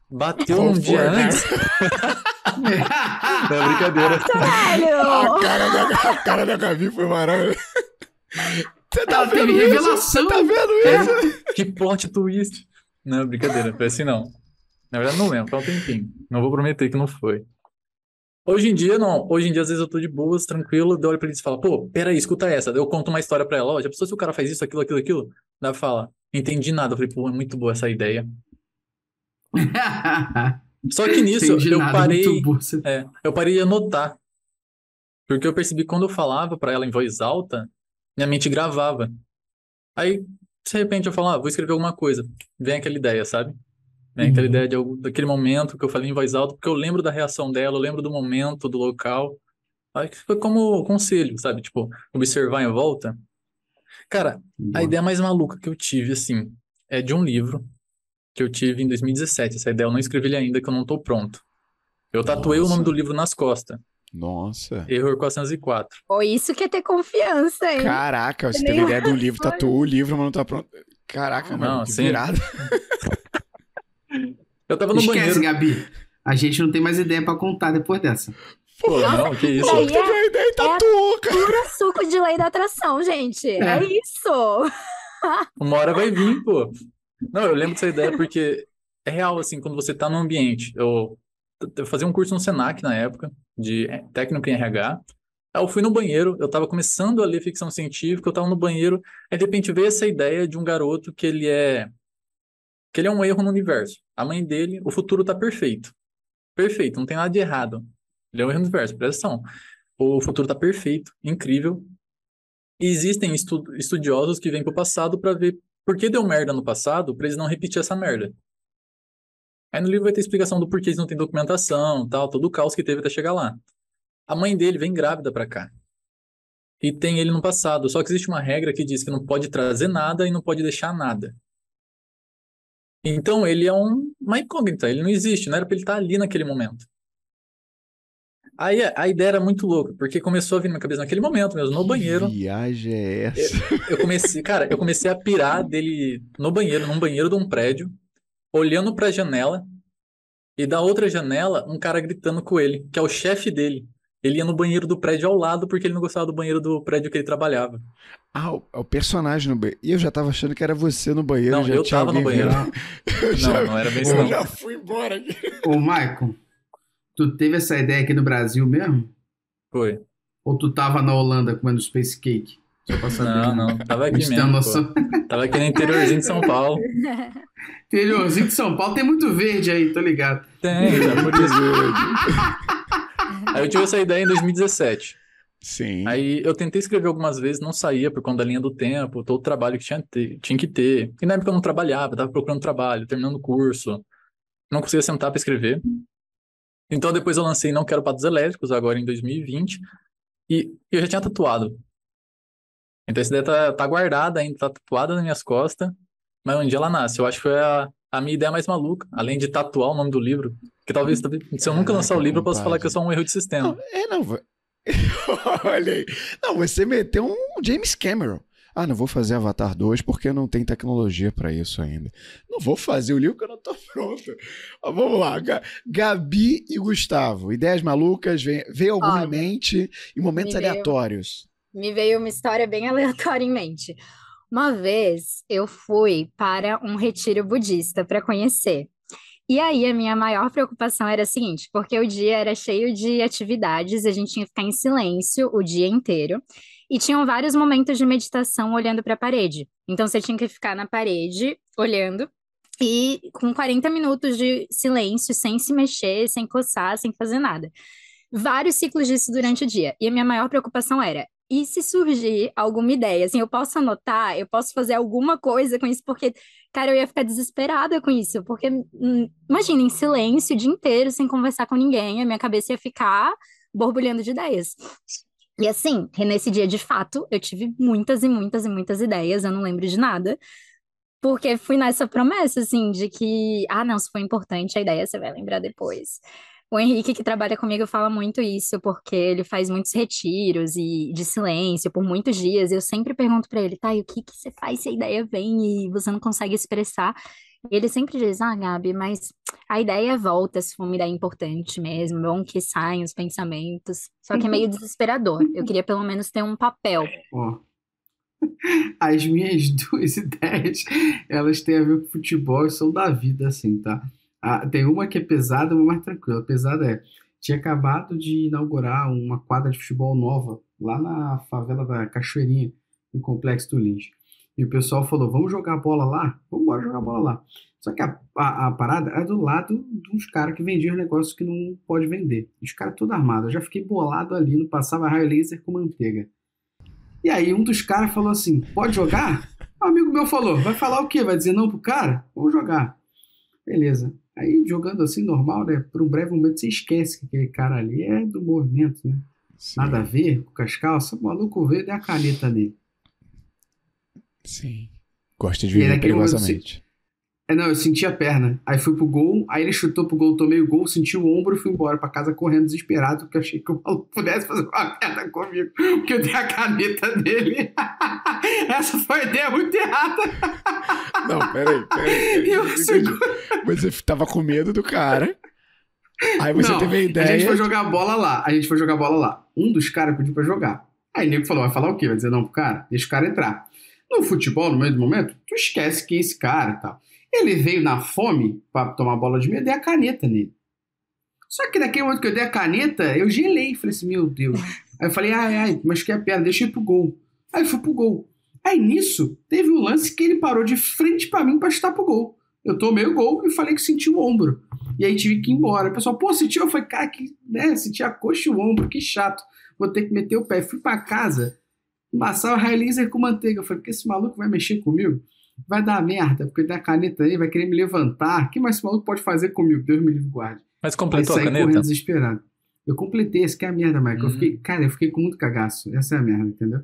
Bateu Qual um dia né? antes. [LAUGHS] É brincadeira. Caralho! A cara da, a cara da Gabi foi maravilhosa. Você tá Ela vendo teve isso? revelação. Você tá vendo isso? Que plot twist. Não, brincadeira, foi assim não. Na verdade, não lembro, faz um tempinho. Não vou prometer que não foi. Hoje em dia, não. Hoje em dia, às vezes eu tô de boas, tranquilo, daí eu olho pra eles e falo, pô, peraí, escuta essa. Eu conto uma história pra ela, ó, já pensou se o cara faz isso, aquilo, aquilo, aquilo? Daí ela fala, entendi nada. Eu falei, pô, é muito boa essa ideia. [LAUGHS] Só que nisso, Entendi eu nada, parei, muito boa essa- é, eu parei de anotar. Porque eu percebi que quando eu falava pra ela em voz alta, minha mente gravava. Aí, de repente, eu falo, ah, vou escrever alguma coisa. Vem aquela ideia, sabe? Vem aquela Uhum. ideia de algum, daquele momento que eu falei em voz alta, porque eu lembro da reação dela, eu lembro do momento, do local. Aí foi como conselho, sabe? Tipo, observar em volta. Cara, a ideia mais maluca que eu tive, assim, é de um livro que eu tive em 2017. Essa ideia eu não escrevi ele ainda, que eu não tô pronto. Eu tatuei o nome Nossa. do livro nas costas. Nossa. Error 404. Pô, isso que é ter confiança, hein? Caraca, você teve ideia do livro, tatuou o livro, mas não tá pronto. Caraca, Não, mano, que sim. virada. [LAUGHS] Eu tava no Esquece, banheiro. Gabi. A gente não tem mais ideia pra contar depois dessa. Pô, não, que isso. Aí Pô, teve é- uma ideia e tatuou, cara. Puro suco de lei da atração, gente. É, É. isso. [LAUGHS] Uma hora vai vir, pô. Não, eu lembro dessa ideia porque é real, assim, quando você tá no ambiente. Eu, eu fazia um curso no Senac na época, de técnico em RH. Aí eu fui no banheiro, eu tava começando a ler ficção científica, eu tava no banheiro, aí de repente veio essa ideia de um garoto que ele é. Que ele é um erro no universo. A mãe dele, o futuro tá perfeito. Perfeito, não tem nada de errado. Ele é um erro no universo, presta atenção. O futuro tá perfeito, incrível. E existem estu- estudiosos que vêm pro passado para ver por que deu merda no passado, pra eles não repetir essa merda. Aí no livro vai ter explicação do porquê eles não têm documentação, tal, todo o caos que teve até chegar lá. A mãe dele vem grávida pra cá. E tem ele no passado, só que existe uma regra que diz que não pode trazer nada e não pode deixar nada. Então ele é um, uma incógnita, ele não existe, não era pra ele estar ali naquele momento. Aí a, a ideia era muito louca, porque começou a vir na minha cabeça naquele momento mesmo, no banheiro. Que viagem é essa? Eu comecei, cara, eu comecei a pirar dele no banheiro, num banheiro de um prédio, olhando pra janela, e da outra janela, um cara gritando com ele, que é o chefe dele. Ele ia no banheiro do prédio ao lado porque ele não gostava do banheiro do prédio que ele trabalhava. Ah, o, o personagem no banheiro. E eu já tava achando que era você no banheiro. Não, já eu tinha tava no banheiro. [LAUGHS] já, Não, não era bem isso eu não. já fui embora aqui. [LAUGHS] Ô, Maicon, tu teve essa ideia aqui no Brasil mesmo? Foi. Ou tu tava na Holanda comendo space cake? Só pra saber. Não, não, tava aqui mesmo, noção. Tava aqui no interiorzinho de São Paulo. [LAUGHS] Interiorzinho de São Paulo tem muito verde aí, tô ligado. Tem, já por isso. Aí eu tive essa ideia em 2017. Sim. Aí eu tentei escrever algumas vezes, não saía por conta da linha do tempo, todo o trabalho que tinha, que ter- tinha que ter. E na época eu não trabalhava, tava procurando trabalho, terminando o curso, não conseguia sentar para escrever. Então depois eu lancei Não Quero Patos Elétricos, agora em 2020, e eu já tinha tatuado. Então essa ideia tá, tá guardada ainda, tá tatuada nas minhas costas, mas um dia ela nasce. Eu acho que foi a, a minha ideia mais maluca, além de tatuar o nome do livro, Porque talvez, se eu nunca lançar o livro, eu posso falar que é só um erro de sistema. Não, é, não. [LAUGHS] Olha aí. Não, você meteu um James Cameron. Ah, não vou fazer Avatar 2 porque não tem tecnologia para isso ainda. Não vou fazer o livro que eu não tô [LAUGHS] pronto. Mas vamos lá. Gabi e Gustavo. Ideias malucas, vem, veio alguma em mente em momentos me aleatórios. Veio, me veio uma história bem [LAUGHS] aleatória em mente. Uma vez eu fui para um retiro budista para conhecer. E aí a minha maior preocupação era a seguinte, porque o dia era cheio de atividades, a gente tinha que ficar em silêncio o dia inteiro. E tinham vários momentos de meditação olhando para a parede. Então você tinha que ficar na parede olhando e com 40 minutos de silêncio, sem se mexer, sem coçar, sem fazer nada. Vários ciclos disso durante o dia. E a minha maior preocupação era: e se surgir alguma ideia? Assim, eu posso anotar, eu posso fazer alguma coisa com isso, porque, cara, eu ia ficar desesperada com isso. Porque, hum, imagina, em silêncio o dia inteiro, sem conversar com ninguém, a minha cabeça ia ficar borbulhando de ideias. E assim, nesse dia de fato, eu tive muitas e muitas e muitas ideias, eu não lembro de nada, porque fui nessa promessa, assim, de que, ah, não, se for importante a ideia, você vai lembrar depois. O Henrique, que trabalha comigo, fala muito isso, porque ele faz muitos retiros e de silêncio por muitos dias. Eu sempre pergunto para ele, tá, e o que, que você faz se a ideia vem e você não consegue expressar? E ele sempre diz, ah, Gabi, mas a ideia volta se for uma ideia importante mesmo, bom que saiam os pensamentos. Só que é meio desesperador. Eu queria pelo menos ter um papel. As minhas [LAUGHS] duas ideias, elas têm a ver com futebol e são da vida, assim, tá? Ah, tem uma que é pesada, uma mais tranquila. Pesada é, tinha acabado de inaugurar uma quadra de futebol nova lá na favela da Cachoeirinha, no Complexo do Lins. E o pessoal falou: vamos jogar bola lá? Vamos embora jogar bola lá. Só que a, a, a parada era do lado uns caras que vendiam negócios que não pode vender. Os caras tudo armados. Eu já fiquei bolado ali, não passava raio laser com manteiga. E aí um dos caras falou assim: pode jogar? Um amigo meu falou: vai falar o quê? Vai dizer não pro cara? Vamos jogar. Beleza. Aí jogando assim normal, né? Por um breve momento você esquece que aquele cara ali é do movimento, né? Sim. Nada a ver com as calças. O maluco veio e deu a caneta nele. Sim. Gosta de viver perigosamente. É, não, eu senti a perna. Aí fui pro gol, aí ele chutou pro gol, tomei o gol, senti o ombro e fui embora pra casa correndo desesperado, porque achei que o maluco pudesse fazer uma merda comigo, porque eu dei a caneta dele. [LAUGHS] Essa foi a ideia muito errada. Não, peraí, peraí. peraí. [LAUGHS] Eu seguro... Você tava com medo do cara. Aí você não, teve a ideia. A gente foi jogar bola lá. A gente foi jogar bola lá. Um dos caras pediu pra jogar. Aí o nego falou: vai falar o quê? Vai dizer não pro cara? Deixa o cara entrar. No futebol, no meio do momento, tu esquece quem é esse cara e tal. Ele veio na fome para tomar bola de meio, eu dei a caneta nele. Só que naquele momento que eu dei a caneta, eu gelei. Falei assim, meu Deus. Aí eu falei, ai, ai, mas que é a perna, deixa eu ir pro gol. Aí eu fui pro gol. Aí nisso, teve um lance que ele parou de frente para mim para chutar pro gol. Eu tomei o gol e falei que senti o ombro. E aí tive que ir embora. O pessoal, pô, sentiu? Eu falei, cara, que, né, senti a coxa e o ombro, que chato. Vou ter que meter o pé. Fui para casa, passava raio laser com manteiga. Eu falei, que esse maluco vai mexer comigo? vai dar merda, porque tem a caneta aí, vai querer me levantar. O que mais esse maluco pode fazer comigo? Deus me livre guarde. Mas completou a caneta? correndo desesperado. Eu completei, esse que é a merda, Mike. Uhum. Eu fiquei, cara, eu fiquei com muito cagaço. Essa é a merda, entendeu?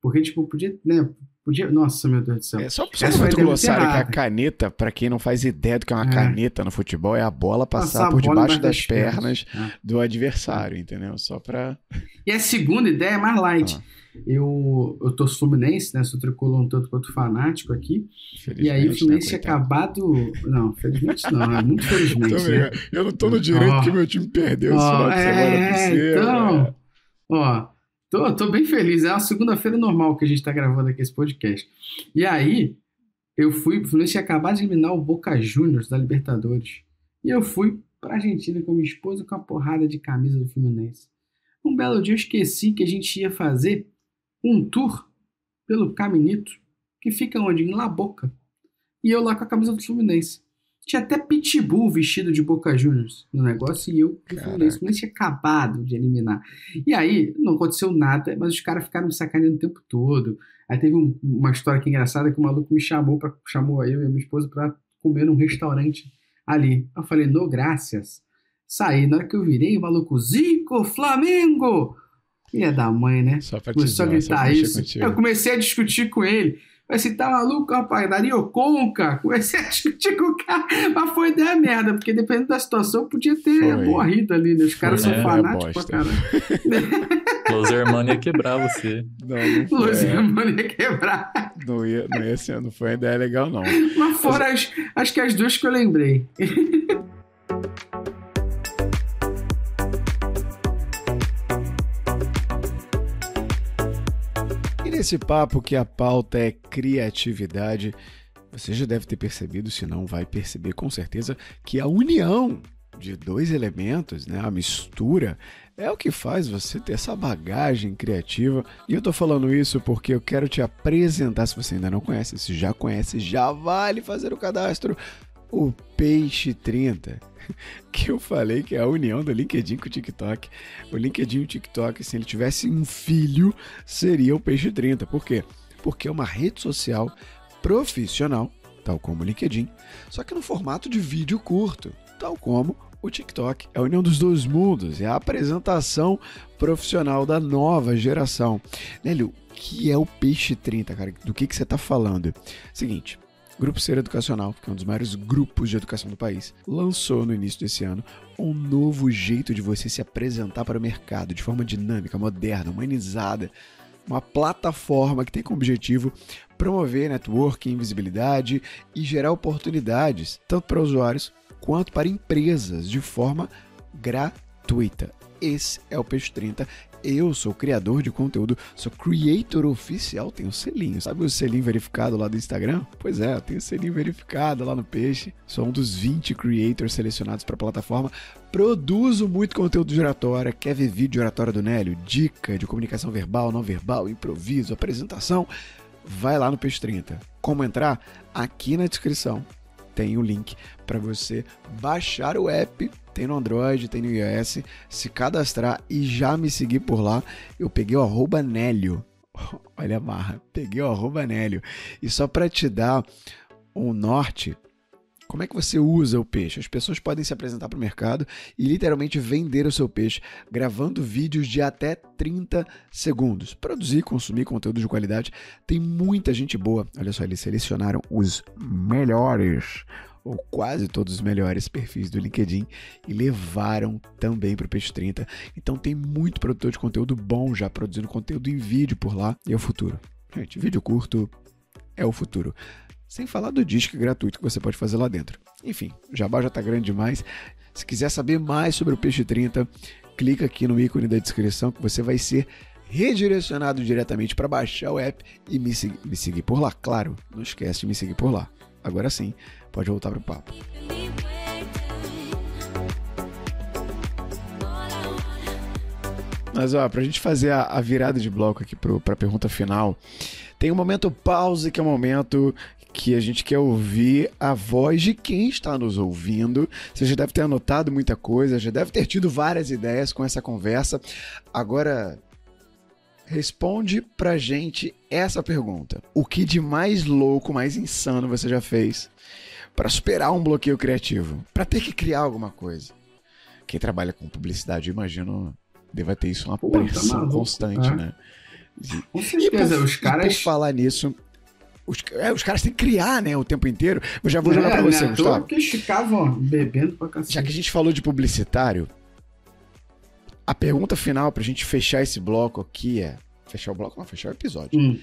Porque, tipo, podia, né? Podia. Nossa, meu Deus do céu. É só, só Essa muito glossário que a caneta, pra quem não faz ideia do que é uma é. caneta no futebol, é a bola passar, por debaixo das, das pernas, pernas é. do adversário, entendeu? Só pra. E a segunda ideia é mais light. Ah. Eu, eu torço Fluminense, né? Sou tricolor um tanto quanto fanático aqui. E aí o Fluminense tinha acabado. Não, felizmente não, é muito felizmente. né? Eu não tô no direito oh, que meu time perdeu oh, esse final de semana é, Então, é. ó, tô, tô bem feliz. É uma segunda-feira normal que a gente tá gravando aqui esse podcast. E aí, eu fui. O Fluminense tinha acabado de eliminar o Boca Juniors da Libertadores. E eu fui pra Argentina com minha esposa com a porrada de camisa do Fluminense. Um belo dia eu esqueci que a gente ia fazer um tour pelo Caminito, que fica onde? Em La Boca. E eu lá com a camisa do Fluminense. Tinha até Pitbull vestido de Boca Juniors no negócio e eu com o Fluminense. O Fluminense tinha acabado de eliminar. E aí, não aconteceu nada, mas os caras ficaram me sacaneando o tempo todo. Aí teve um, uma história que é engraçada que o maluco me chamou, pra, chamou eu e a minha esposa para comer num restaurante ali. Eu falei, no graças. Saí, na hora que eu virei, o maluco, Zico, Flamengo! Filha da mãe, né? Só pra Começou a gritar isso. Contigo. Eu comecei a discutir com ele. Assim, tá maluco, rapaz? Dario Conca, comecei a discutir com o cara, mas foi ideia merda, porque dependendo da situação, podia ter Foi. morrido ali, né? Os caras Foi, são é, fanáticos pra caralho. [LAUGHS] Los Hermanos ia quebrar você. Não, não [LAUGHS] foi, Luciano mano ia quebrar. não, ia, não, ia ser, não foi uma ideia legal, não. Mas foram as, acho que as duas que eu lembrei. [LAUGHS] nesse papo que a pauta é criatividade, você já deve ter percebido, se não vai perceber com certeza, que a união de dois elementos, né, a mistura, é o que faz você ter essa bagagem criativa. E eu tô falando isso porque eu quero te apresentar, se você ainda não conhece, se já conhece, já vale fazer o cadastro, o Peixe 30, [LAUGHS] que eu falei que é a união do LinkedIn com o TikTok. O LinkedIn e o TikTok, se ele tivesse um filho, seria o Peixe 30. Por quê? Porque é uma rede social profissional, tal como o LinkedIn, só que no formato de vídeo curto, tal como o TikTok. É a união dos dois mundos, é a apresentação profissional da nova geração. Nélio, o que é o Peixe 30, cara? Do que, que você está falando? Seguinte. Grupo Ser Educacional, que é um dos maiores grupos de educação do país, lançou no início desse ano um novo jeito de você se apresentar para o mercado de forma dinâmica, moderna, humanizada. Uma plataforma que tem como objetivo promover networking, visibilidade e gerar oportunidades tanto para usuários quanto para empresas de forma gratuita. Esse é o Peixe 30. Eu sou criador de conteúdo, sou creator oficial, tenho selinho. Sabe o selinho verificado lá do Instagram? Pois é, eu tenho selinho verificado lá no Peixe. Sou um dos 20 creators selecionados para a plataforma. Produzo muito conteúdo de oratória. Quer ver vídeo de oratória do Nélio? Dica de comunicação verbal, não verbal, improviso, apresentação? Vai lá no Peixe 30. Como entrar? Aqui na descrição tem o link para você baixar o app. Tem no Android, tem no iOS, se cadastrar e já me seguir por lá. Eu peguei o arroba Nélio. [LAUGHS] Olha a marra, peguei o arroba Nélio. E só para te dar um norte, como é que você usa o peixe? As pessoas podem se apresentar para o mercado e literalmente vender o seu peixe gravando vídeos de até 30 segundos. Produzir, consumir conteúdo de qualidade. Tem muita gente boa. Olha só, eles selecionaram os melhores, ou quase todos os melhores perfis do LinkedIn e levaram também para o Peixe 30. Então tem muito produtor de conteúdo bom já produzindo conteúdo em vídeo por lá e é o futuro. Gente, vídeo curto é o futuro. Sem falar do disco gratuito que você pode fazer lá dentro. Enfim, o jabá já tá grande demais. Se quiser saber mais sobre o Peixe 30, clica aqui no ícone da descrição que você vai ser redirecionado diretamente para baixar o app e me, me seguir por lá. Claro, não esquece de me seguir por lá. Agora sim, pode voltar pro papo. Mas ó, pra gente fazer a, a virada de bloco aqui pro, pra pergunta final, tem um momento pause, que é o um momento que a gente quer ouvir a voz de quem está nos ouvindo. Você já deve ter anotado muita coisa, já deve ter tido várias ideias com essa conversa. Agora, responde pra gente essa pergunta: O que de mais louco, mais insano você já fez para superar um bloqueio criativo? Para ter que criar alguma coisa? Quem trabalha com publicidade, eu imagino, deva ter isso uma Pô, tá pressão maluco, constante, é. né? Com E certeza, por, os e por caras. falar nisso, os, é, os caras têm que criar, né, o tempo inteiro. Eu já vou jogar É, pra né, você, toa Gustavo. Porque ficavam bebendo pra cacete. Já que a gente falou de publicitário, a pergunta final pra gente fechar esse bloco aqui é. Fechar o bloco? Não, fechar o episódio. Hum.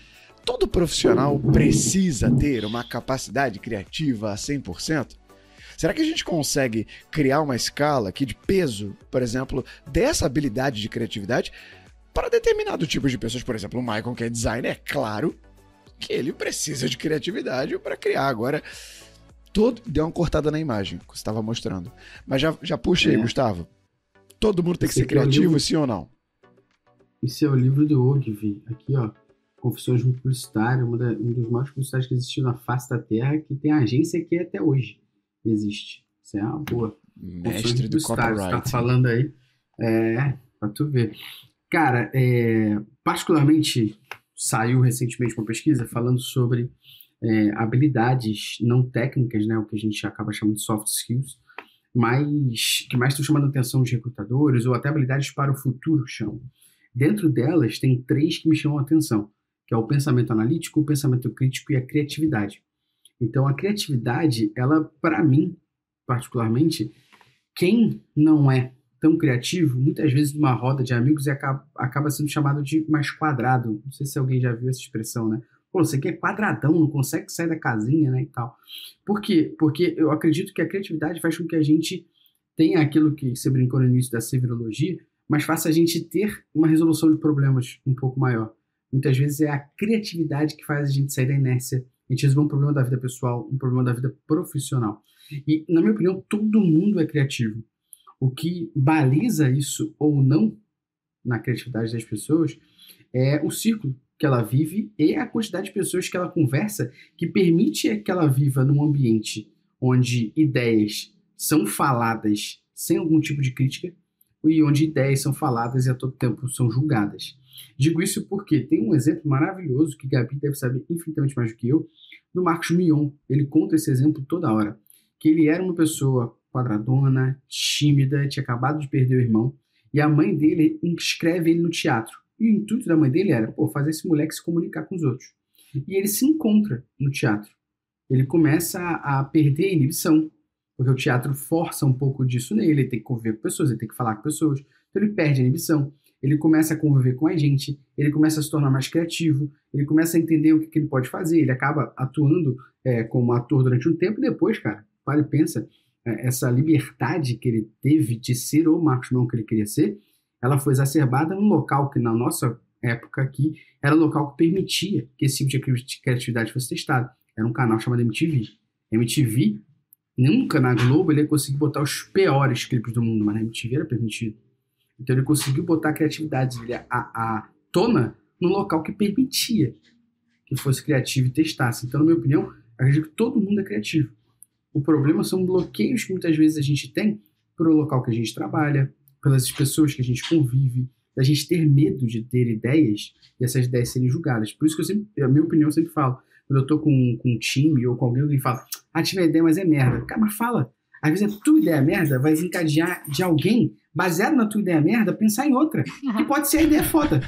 Todo profissional precisa ter uma capacidade criativa a 100%? Será que a gente consegue criar uma escala aqui de peso, por exemplo, dessa habilidade de criatividade para determinado tipo de pessoas? Por exemplo, o Michael, que é designer, é claro que ele precisa de criatividade para criar. Agora, todo deu uma cortada na imagem que você estava mostrando. Mas já, já puxa aí, É. Gustavo. Todo mundo tem que Esse ser é criativo, livro- sim ou não? Esse é o livro do Ogilvy. Aqui, ó. Confissões de um Publicitário, uma da- um dos maiores publicitários que existiu na face da Terra, que tem agência que até hoje existe. Isso é uma boa. Mestre do Você copyright. tá falando aí. É, pra tu ver. Cara, é, particularmente saiu recentemente uma pesquisa falando sobre é, habilidades não técnicas, né, o que a gente acaba chamando de soft skills, mas que mais estão chamando a atenção dos recrutadores ou até habilidades para o futuro chamam. Dentro delas tem três que me chamam a atenção, que é o pensamento analítico, o pensamento crítico e a criatividade. Então, a criatividade, ela, para mim, particularmente, quem não é tão criativo, muitas vezes numa roda de amigos acaba, acaba sendo chamado de mais quadrado. Não sei se alguém já viu essa expressão, né? Pô, você quer quadradão, não consegue sair da casinha, né, e tal. Por quê? Porque eu acredito que a criatividade faz com que a gente tenha aquilo que você brincou no início da severologia, mas faça a gente ter uma resolução de problemas um pouco maior. Muitas vezes é a criatividade que faz a gente sair da inércia, a gente resolver um problema da vida pessoal, um problema da vida profissional. E, na minha opinião, todo mundo é criativo. O que baliza isso ou não na criatividade das pessoas é o círculo que ela vive e a quantidade de pessoas que ela conversa que permite que ela viva num ambiente onde ideias são faladas sem algum tipo de crítica e onde ideias são faladas e a todo tempo são julgadas. Digo isso porque tem um exemplo maravilhoso que Gabi deve saber infinitamente mais do que eu, do Marcos Mion. Ele conta esse exemplo toda hora. Que ele era uma pessoa quadradona, tímida, tinha acabado de perder o irmão, e a mãe dele inscreve ele no teatro. E o intuito da mãe dele era, pô, fazer esse moleque se comunicar com os outros. E ele se encontra no teatro. Ele começa a, perder a inibição, porque o teatro força um pouco disso nele, ele tem que conviver com pessoas, ele tem que falar com pessoas, então ele perde a inibição ele começa a conviver com a gente, ele começa a se tornar mais criativo, ele começa a entender o que, que ele pode fazer, ele acaba atuando é, como ator durante um tempo, e depois, cara, para e pensa, é, essa liberdade que ele teve de ser o Marcos Mion que ele queria ser, ela foi exacerbada num local que, na nossa época aqui, era um local que permitia que esse tipo de criatividade fosse testado. Era um canal chamado MTV. MTV, nunca na Globo ele ia conseguir botar os piores clipes do mundo, mas na MTV era permitido. Então ele conseguiu botar a criatividade dele à tona num local que permitia que fosse criativo e testasse. Então, na minha opinião, acredito que todo mundo é criativo. O problema são bloqueios que muitas vezes a gente tem pelo local que a gente trabalha, pelas pessoas que a gente convive, da gente ter medo de ter ideias e essas ideias serem julgadas. Por isso que eu sempre, a minha opinião eu sempre falo, quando eu tô com, com um time ou com alguém, alguém fala, ah, tive ideia, mas é merda. Cara, mas fala. Às vezes a tua ideia merda vai encadear de alguém baseado na tua ideia merda, pensar em outra. Que pode ser a ideia foda.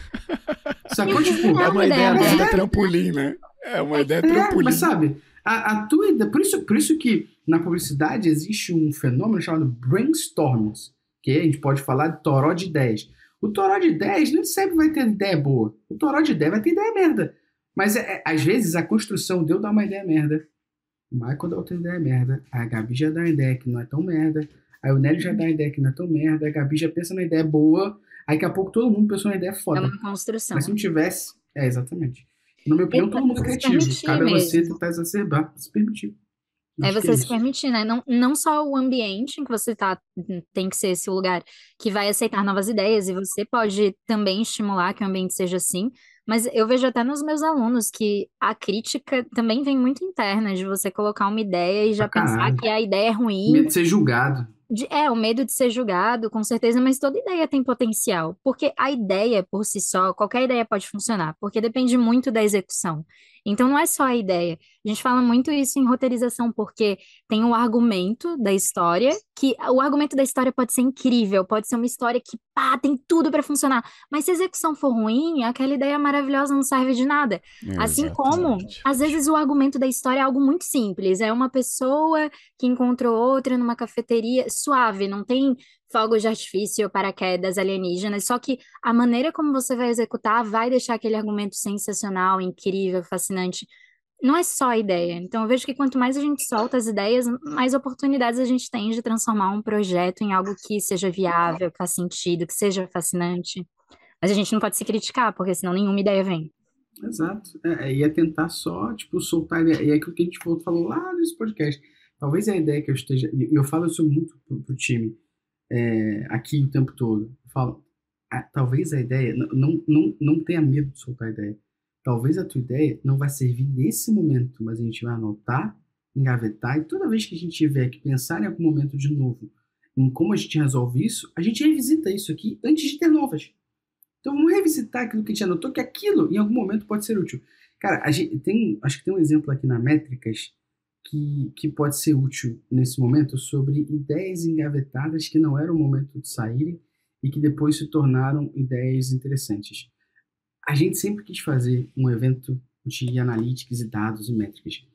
Sacou? Tipo, é uma ideia merda trampolim, né? É uma ideia trampolim. É, mas sabe, a, a tua ideia. Por isso, por isso que na publicidade existe um fenômeno chamado brainstorms, que a gente pode falar de toró de ideias. O toró de ideias nem sempre vai ter ideia boa. O toró de ideia vai ter ideia merda. Mas é, é, às vezes a construção deu dar uma ideia merda. O Michael dá outra ideia merda. A Gabi já dá uma ideia que não é tão merda. Aí o Nélio já dá a ideia que não é tão merda, a Gabi já pensa na ideia boa, aí daqui a pouco todo mundo pensou na ideia foda. É uma construção. Mas se não tivesse. É, exatamente. Na minha opinião, todo mundo é criativo. Cabe a você tentar exacerbar, se permitir. É você é se permitir, né? Não, não só o ambiente em que você tá tem que ser esse lugar que vai aceitar novas ideias, e você pode também estimular que o ambiente seja assim, mas eu vejo até nos meus alunos que a crítica também vem muito interna, de você colocar uma ideia e já ah, pensar que a ideia é ruim. Medo de ser julgado. De, é, o medo de ser julgado, com certeza, mas toda ideia tem potencial. Porque a ideia por si só, qualquer ideia pode funcionar, porque depende muito da execução. Então não é só a ideia. A gente fala muito isso em roteirização, porque tem o argumento da história, que o argumento da história pode ser incrível, pode ser uma história que pá, tem tudo para funcionar. Mas se a execução for ruim, aquela ideia maravilhosa não serve de nada. É, assim como, às vezes, o argumento da história é algo muito simples. É uma pessoa que encontrou outra numa cafeteria suave, não tem fogos de artifício, paraquedas alienígenas, só que a maneira como você vai executar vai deixar aquele argumento sensacional, incrível, fascinante. Não é só a ideia. Então, eu vejo que quanto mais a gente solta as ideias, mais oportunidades a gente tem de transformar um projeto em algo que seja viável, que faça sentido, que seja fascinante. Mas a gente não pode se criticar, porque senão nenhuma ideia vem. Exato. É, ia é tentar só, tipo, soltar. E é aquilo que a gente falou lá nesse podcast. Talvez a ideia que eu esteja. E eu falo isso muito pro, pro time é, aqui o tempo todo. Eu falo, ah, talvez a ideia, não, não, não tenha medo de soltar a ideia. Talvez a tua ideia não vai servir nesse momento, mas a gente vai anotar, engavetar, e toda vez que a gente tiver que pensar em algum momento de novo em como a gente resolve isso, a gente revisita isso aqui antes de ter novas. Então vamos revisitar aquilo que a gente anotou, que aquilo em algum momento pode ser útil. Cara, gente tem, acho que tem um exemplo aqui na Métricas que, que pode ser útil nesse momento sobre ideias engavetadas que não eram o momento de saírem e que depois se tornaram ideias interessantes. A gente sempre quis fazer um evento de analytics e dados e métricas.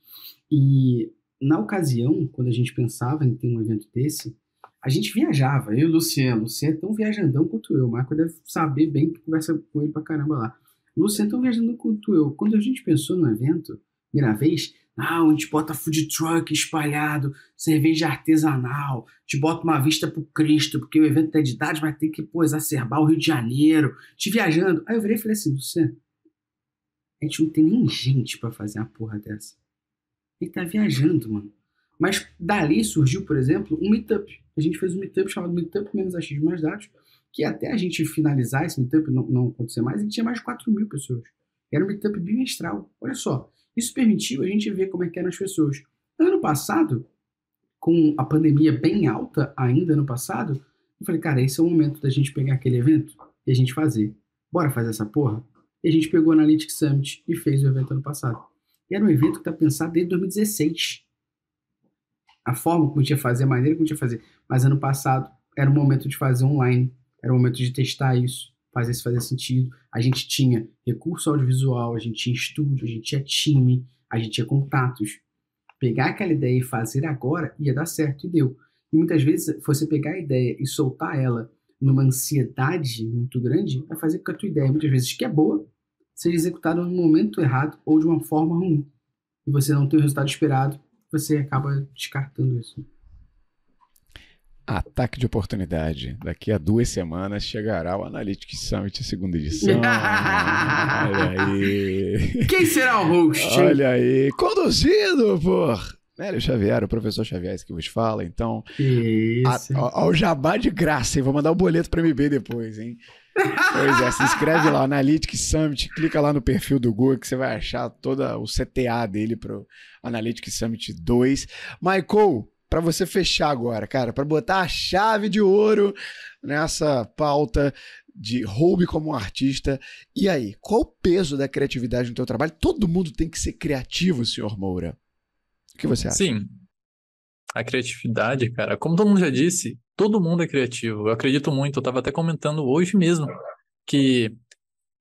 E na ocasião, quando a gente pensava em ter um evento desse, a gente viajava, eu e o Luciano. O Luciano é tão viajandão quanto eu. O Marco deve saber bem que conversa com ele pra caramba lá. O Luciano é tão viajandão quanto eu. Quando a gente pensou no evento, primeira vez, ah, a gente bota food truck espalhado, cerveja artesanal, te bota uma vista pro Cristo, porque o evento é de idade vai ter que, pô, exacerbar o Rio de Janeiro, te viajando. Aí eu virei e falei assim, Luciano, a gente não tem nem gente para fazer uma porra dessa. Ele tá viajando, mano. Mas dali surgiu, por exemplo, um meetup. A gente fez um meetup chamado Meetup Menos X Mais Dados, que até a gente finalizar esse meetup, não, não acontecer mais, gente tinha mais de 4 mil pessoas. Era um meetup bimestral. Olha só, isso permitiu a gente ver como é que eram as pessoas. Ano passado, com a pandemia bem alta ainda no passado, eu falei, cara, esse é o momento da gente pegar aquele evento e a gente fazer. Bora fazer essa porra? E a gente pegou o Analytics Summit e fez o evento ano passado. E era um evento que está pensado desde 2016. A forma como a gente ia fazer, a maneira como a gente ia fazer. Mas ano passado era o momento de fazer online, era o momento de testar isso fazer se fazer sentido. A gente tinha recurso audiovisual, a gente tinha estúdio, a gente tinha time, a gente tinha contatos. Pegar aquela ideia e fazer agora ia dar certo e deu. E muitas vezes você pegar a ideia e soltar ela numa ansiedade muito grande vai fazer com que a tua ideia, muitas vezes que é boa, seja executada no momento errado ou de uma forma ruim. E você não tem o resultado esperado, você acaba descartando isso. Ataque de oportunidade. Daqui a duas semanas chegará o Analytics Summit segunda edição. Olha aí. [LAUGHS] Quem será o host? Olha aí. Conduzido por Hélio Xavier, o professor Xavier que vos fala. Então, Isso. ao jabá de graça, hein? Vou mandar o boleto para MB depois, hein? pois é, se inscreve lá, Analytics Summit, clica lá no perfil do Google que você vai achar todo o CTA dele pro Analytics Summit 2. Michael, para você fechar agora, cara, para botar a chave de ouro nessa pauta de roube como artista. E aí, qual o peso da criatividade no teu trabalho? Todo mundo tem que ser criativo, senhor Moura. O que você acha? Sim. A criatividade, cara, como todo mundo já disse, todo mundo é criativo. Eu acredito muito. Eu tava até comentando hoje mesmo que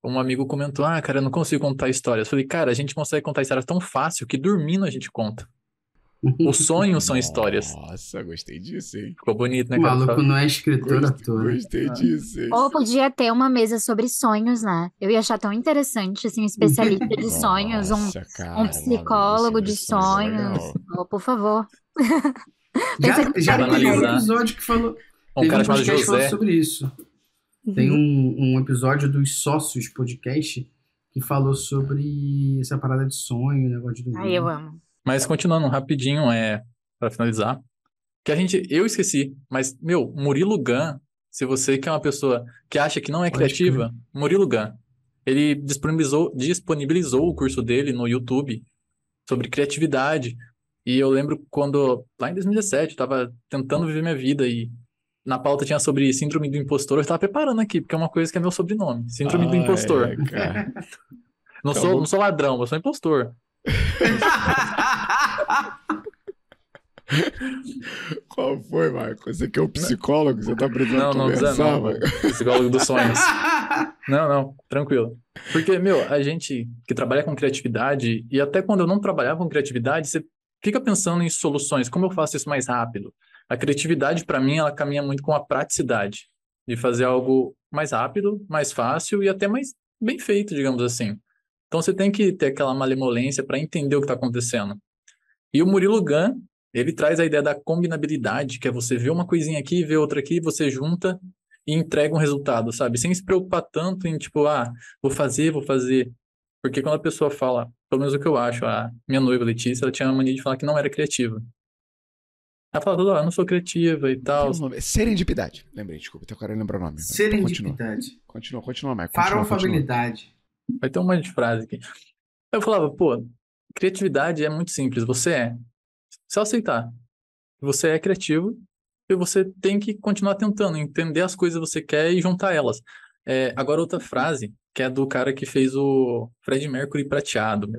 um amigo comentou: Ah, cara, eu não consigo contar histórias. Eu falei, cara, a gente consegue contar histórias tão fácil que dormindo a gente conta. Os [LAUGHS] sonhos são histórias. Nossa, gostei disso, hein? Ficou bonito, né, O cara? maluco não é escritor à Gostei, gostei disso, hein? Ou podia ter uma mesa sobre sonhos, né? Eu ia achar tão interessante, assim, um especialista de [LAUGHS] sonhos, um, Nossa, cara, um psicólogo de sonhos. Oh, por favor. [LAUGHS] Já, já teve um episódio que falou. Um cara um chamado podcast que falou José. sobre isso. Tem um, um episódio dos Sócios Podcast que falou sobre essa parada de sonho, negócio de dormir. Ai, eu amo. Mas continuando rapidinho, é, para finalizar, que a gente, eu esqueci, mas, meu, Murilo Gun, se você que é uma pessoa que acha que não é criativa, Murilo Gun, ele disponibilizou, disponibilizou o curso dele no YouTube sobre criatividade. E eu lembro quando, lá em 2017, eu tava tentando viver minha vida e na pauta tinha sobre síndrome do impostor, eu estava preparando aqui, porque é uma coisa que é meu sobrenome, síndrome do impostor. Não Tá sou, não sou ladrão, eu sou impostor. Qual foi, Marco? Você que é o psicólogo, você tá precisando Não, não, conversar, não, psicólogo dos sonhos. [LAUGHS] Não, não, tranquilo. Porque, meu, a gente que trabalha com criatividade, e até quando eu não trabalhava com criatividade, você fica pensando em soluções, como eu faço isso mais rápido? A criatividade, para mim, ela caminha muito com a praticidade, de fazer algo mais rápido, mais fácil e até mais bem feito, digamos assim. Então você tem que ter aquela malemolência para entender o que está acontecendo. E o Murilo Gun, ele traz a ideia da combinabilidade, que é você ver uma coisinha aqui, ver outra aqui, você junta e entrega um resultado, sabe? Sem se preocupar tanto em, tipo, ah, vou fazer, vou fazer. Porque quando a pessoa fala, pelo menos o que eu acho, a minha noiva Letícia, ela tinha a mania de falar que não era criativa. Ela fala toda hora, eu não sou criativa e tal. Um nome. Serendipidade. Lembrei, desculpa, eu quero lembrar o nome. Continua, Serendipidade. continua, continua, Marco. Continua, continua. Farofabilidade. Vai ter um monte de frase aqui. Eu falava, pô, criatividade é muito simples. Você é. Só aceitar. Você é criativo e você tem que continuar tentando entender as coisas que você quer e juntar elas. É, agora, outra frase, que é do cara que fez o Fred Mercury prateado.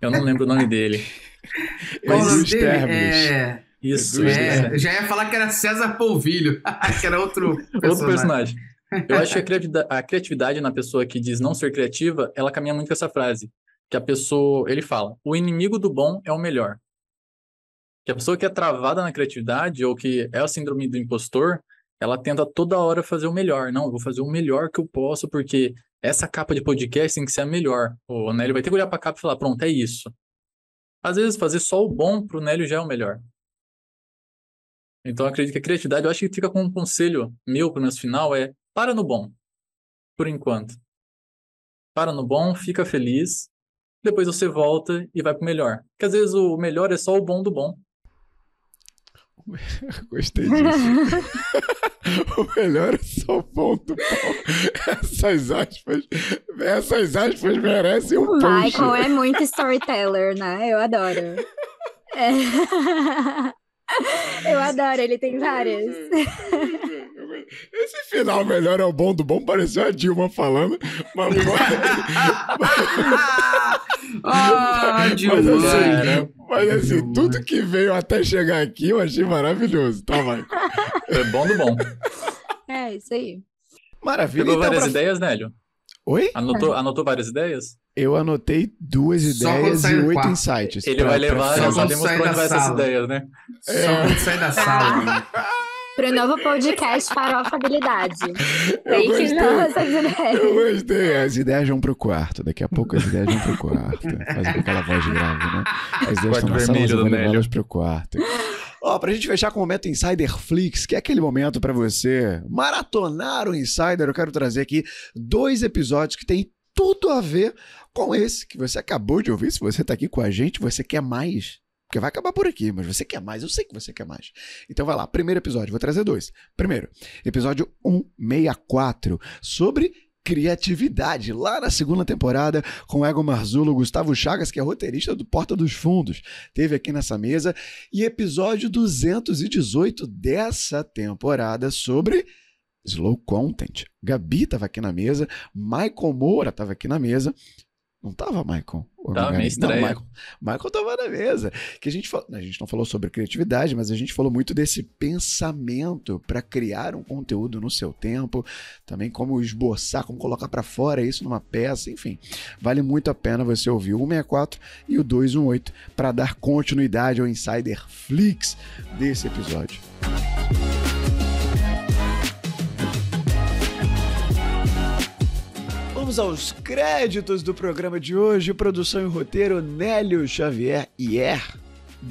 Eu não lembro o nome dele. [LAUGHS] Qual o Mas nome dele? termos. Isso, isso, É, é. eu já ia falar que era César Polvilho, [LAUGHS] que era outro Outro personagem. Eu acho que a criatividade, na pessoa que diz não ser criativa, ela caminha muito com essa frase. Que a pessoa, ele fala, o inimigo do bom é o melhor. Que a pessoa que é travada na criatividade ou que é a síndrome do impostor, ela tenta toda hora fazer o melhor. Não, eu vou fazer o melhor que eu posso, porque essa capa de podcast tem que ser a melhor. O Nélio vai ter que olhar para capa e falar, pronto, é isso. Às vezes, fazer só o bom pro Nélio já é o melhor. Então, acredito que a criatividade, eu acho que fica com um conselho meu, pelo menos final, é para no bom, por enquanto. Para no bom, fica feliz, depois você volta e vai pro melhor. Porque às vezes o melhor é só o bom do bom. [LAUGHS] Gostei disso. [LAUGHS] o melhor é só o bom do bom. Essas aspas, essas aspas merecem um O Michael é muito storyteller, né? Eu adoro. [LAUGHS] É. Eu adoro, ele tem várias. Esse final melhor é o bom do bom, pareceu a Dilma falando. Mas, [LAUGHS] ah, Dilma. mas assim, mas assim tudo que veio até chegar aqui eu achei maravilhoso, tá, Michael? É bom do bom. É, isso aí. Maravilha. Pegou Então, várias pra- ideias, Nélio? Oi? Anotou, anotou várias ideias? Eu anotei duas ideias e oito insights. Ele pra- vai pra levar, já quando sabemos pra onde vai essas ideias, né? Só quando sai da sala. [LAUGHS] né? Pro novo podcast [LAUGHS] Farofabilidade. Eu Tem que não essas Eu ideias. gostei. As ideias vão pro quarto. Daqui a pouco as ideias vão pro quarto. Faz com aquela voz grave, né? As ideias Quarto estão vermelho eu levá-las pro quarto. Ó, pra gente fechar com o momento Insider Flix, que é aquele momento pra você maratonar o Insider, eu quero trazer aqui dois episódios que tem tudo a ver com esse que você acabou de ouvir. Se você tá aqui com a gente, você quer mais. Porque vai acabar por aqui, mas você quer mais. Eu sei que você quer mais. Então vai lá, primeiro episódio, vou trazer dois. Primeiro, episódio 164, sobre criatividade, lá na segunda temporada, com Ego Marzulo, Gustavo Chagas, que é roteirista do Porta dos Fundos, teve aqui nessa mesa, e episódio 218 dessa temporada sobre Slow Content. Gabi estava aqui na mesa, Michael Moura estava aqui na mesa. Não tava, Michael? Tava não, meio não, estranho. Michael, Michael tava na mesa. Que a gente, fala, a gente não falou sobre criatividade, mas a gente falou muito desse pensamento para criar um conteúdo no seu tempo, também como esboçar, como colocar para fora isso numa peça, enfim. Vale muito a pena você ouvir o 164 e o 218 para dar continuidade ao Insider Flix desse episódio. Vamos aos créditos do programa de hoje. Produção e roteiro Nélio Xavier Ier.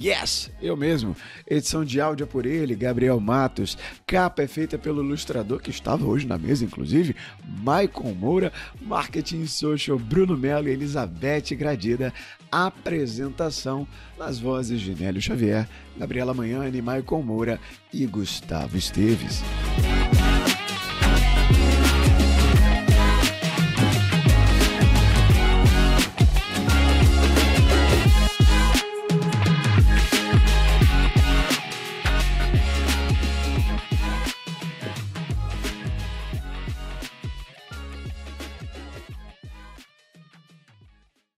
Yes, eu mesmo. Edição de áudio é por ele, Gabriel Matos. Capa é feita pelo ilustrador que estava hoje na mesa, inclusive, Maicon Moura. Marketing Social, Bruno Melo e Elizabeth Gradida. Apresentação nas vozes de Nélio Xavier, Gabriela Manhane, Maicon Moura e Gustavo Esteves.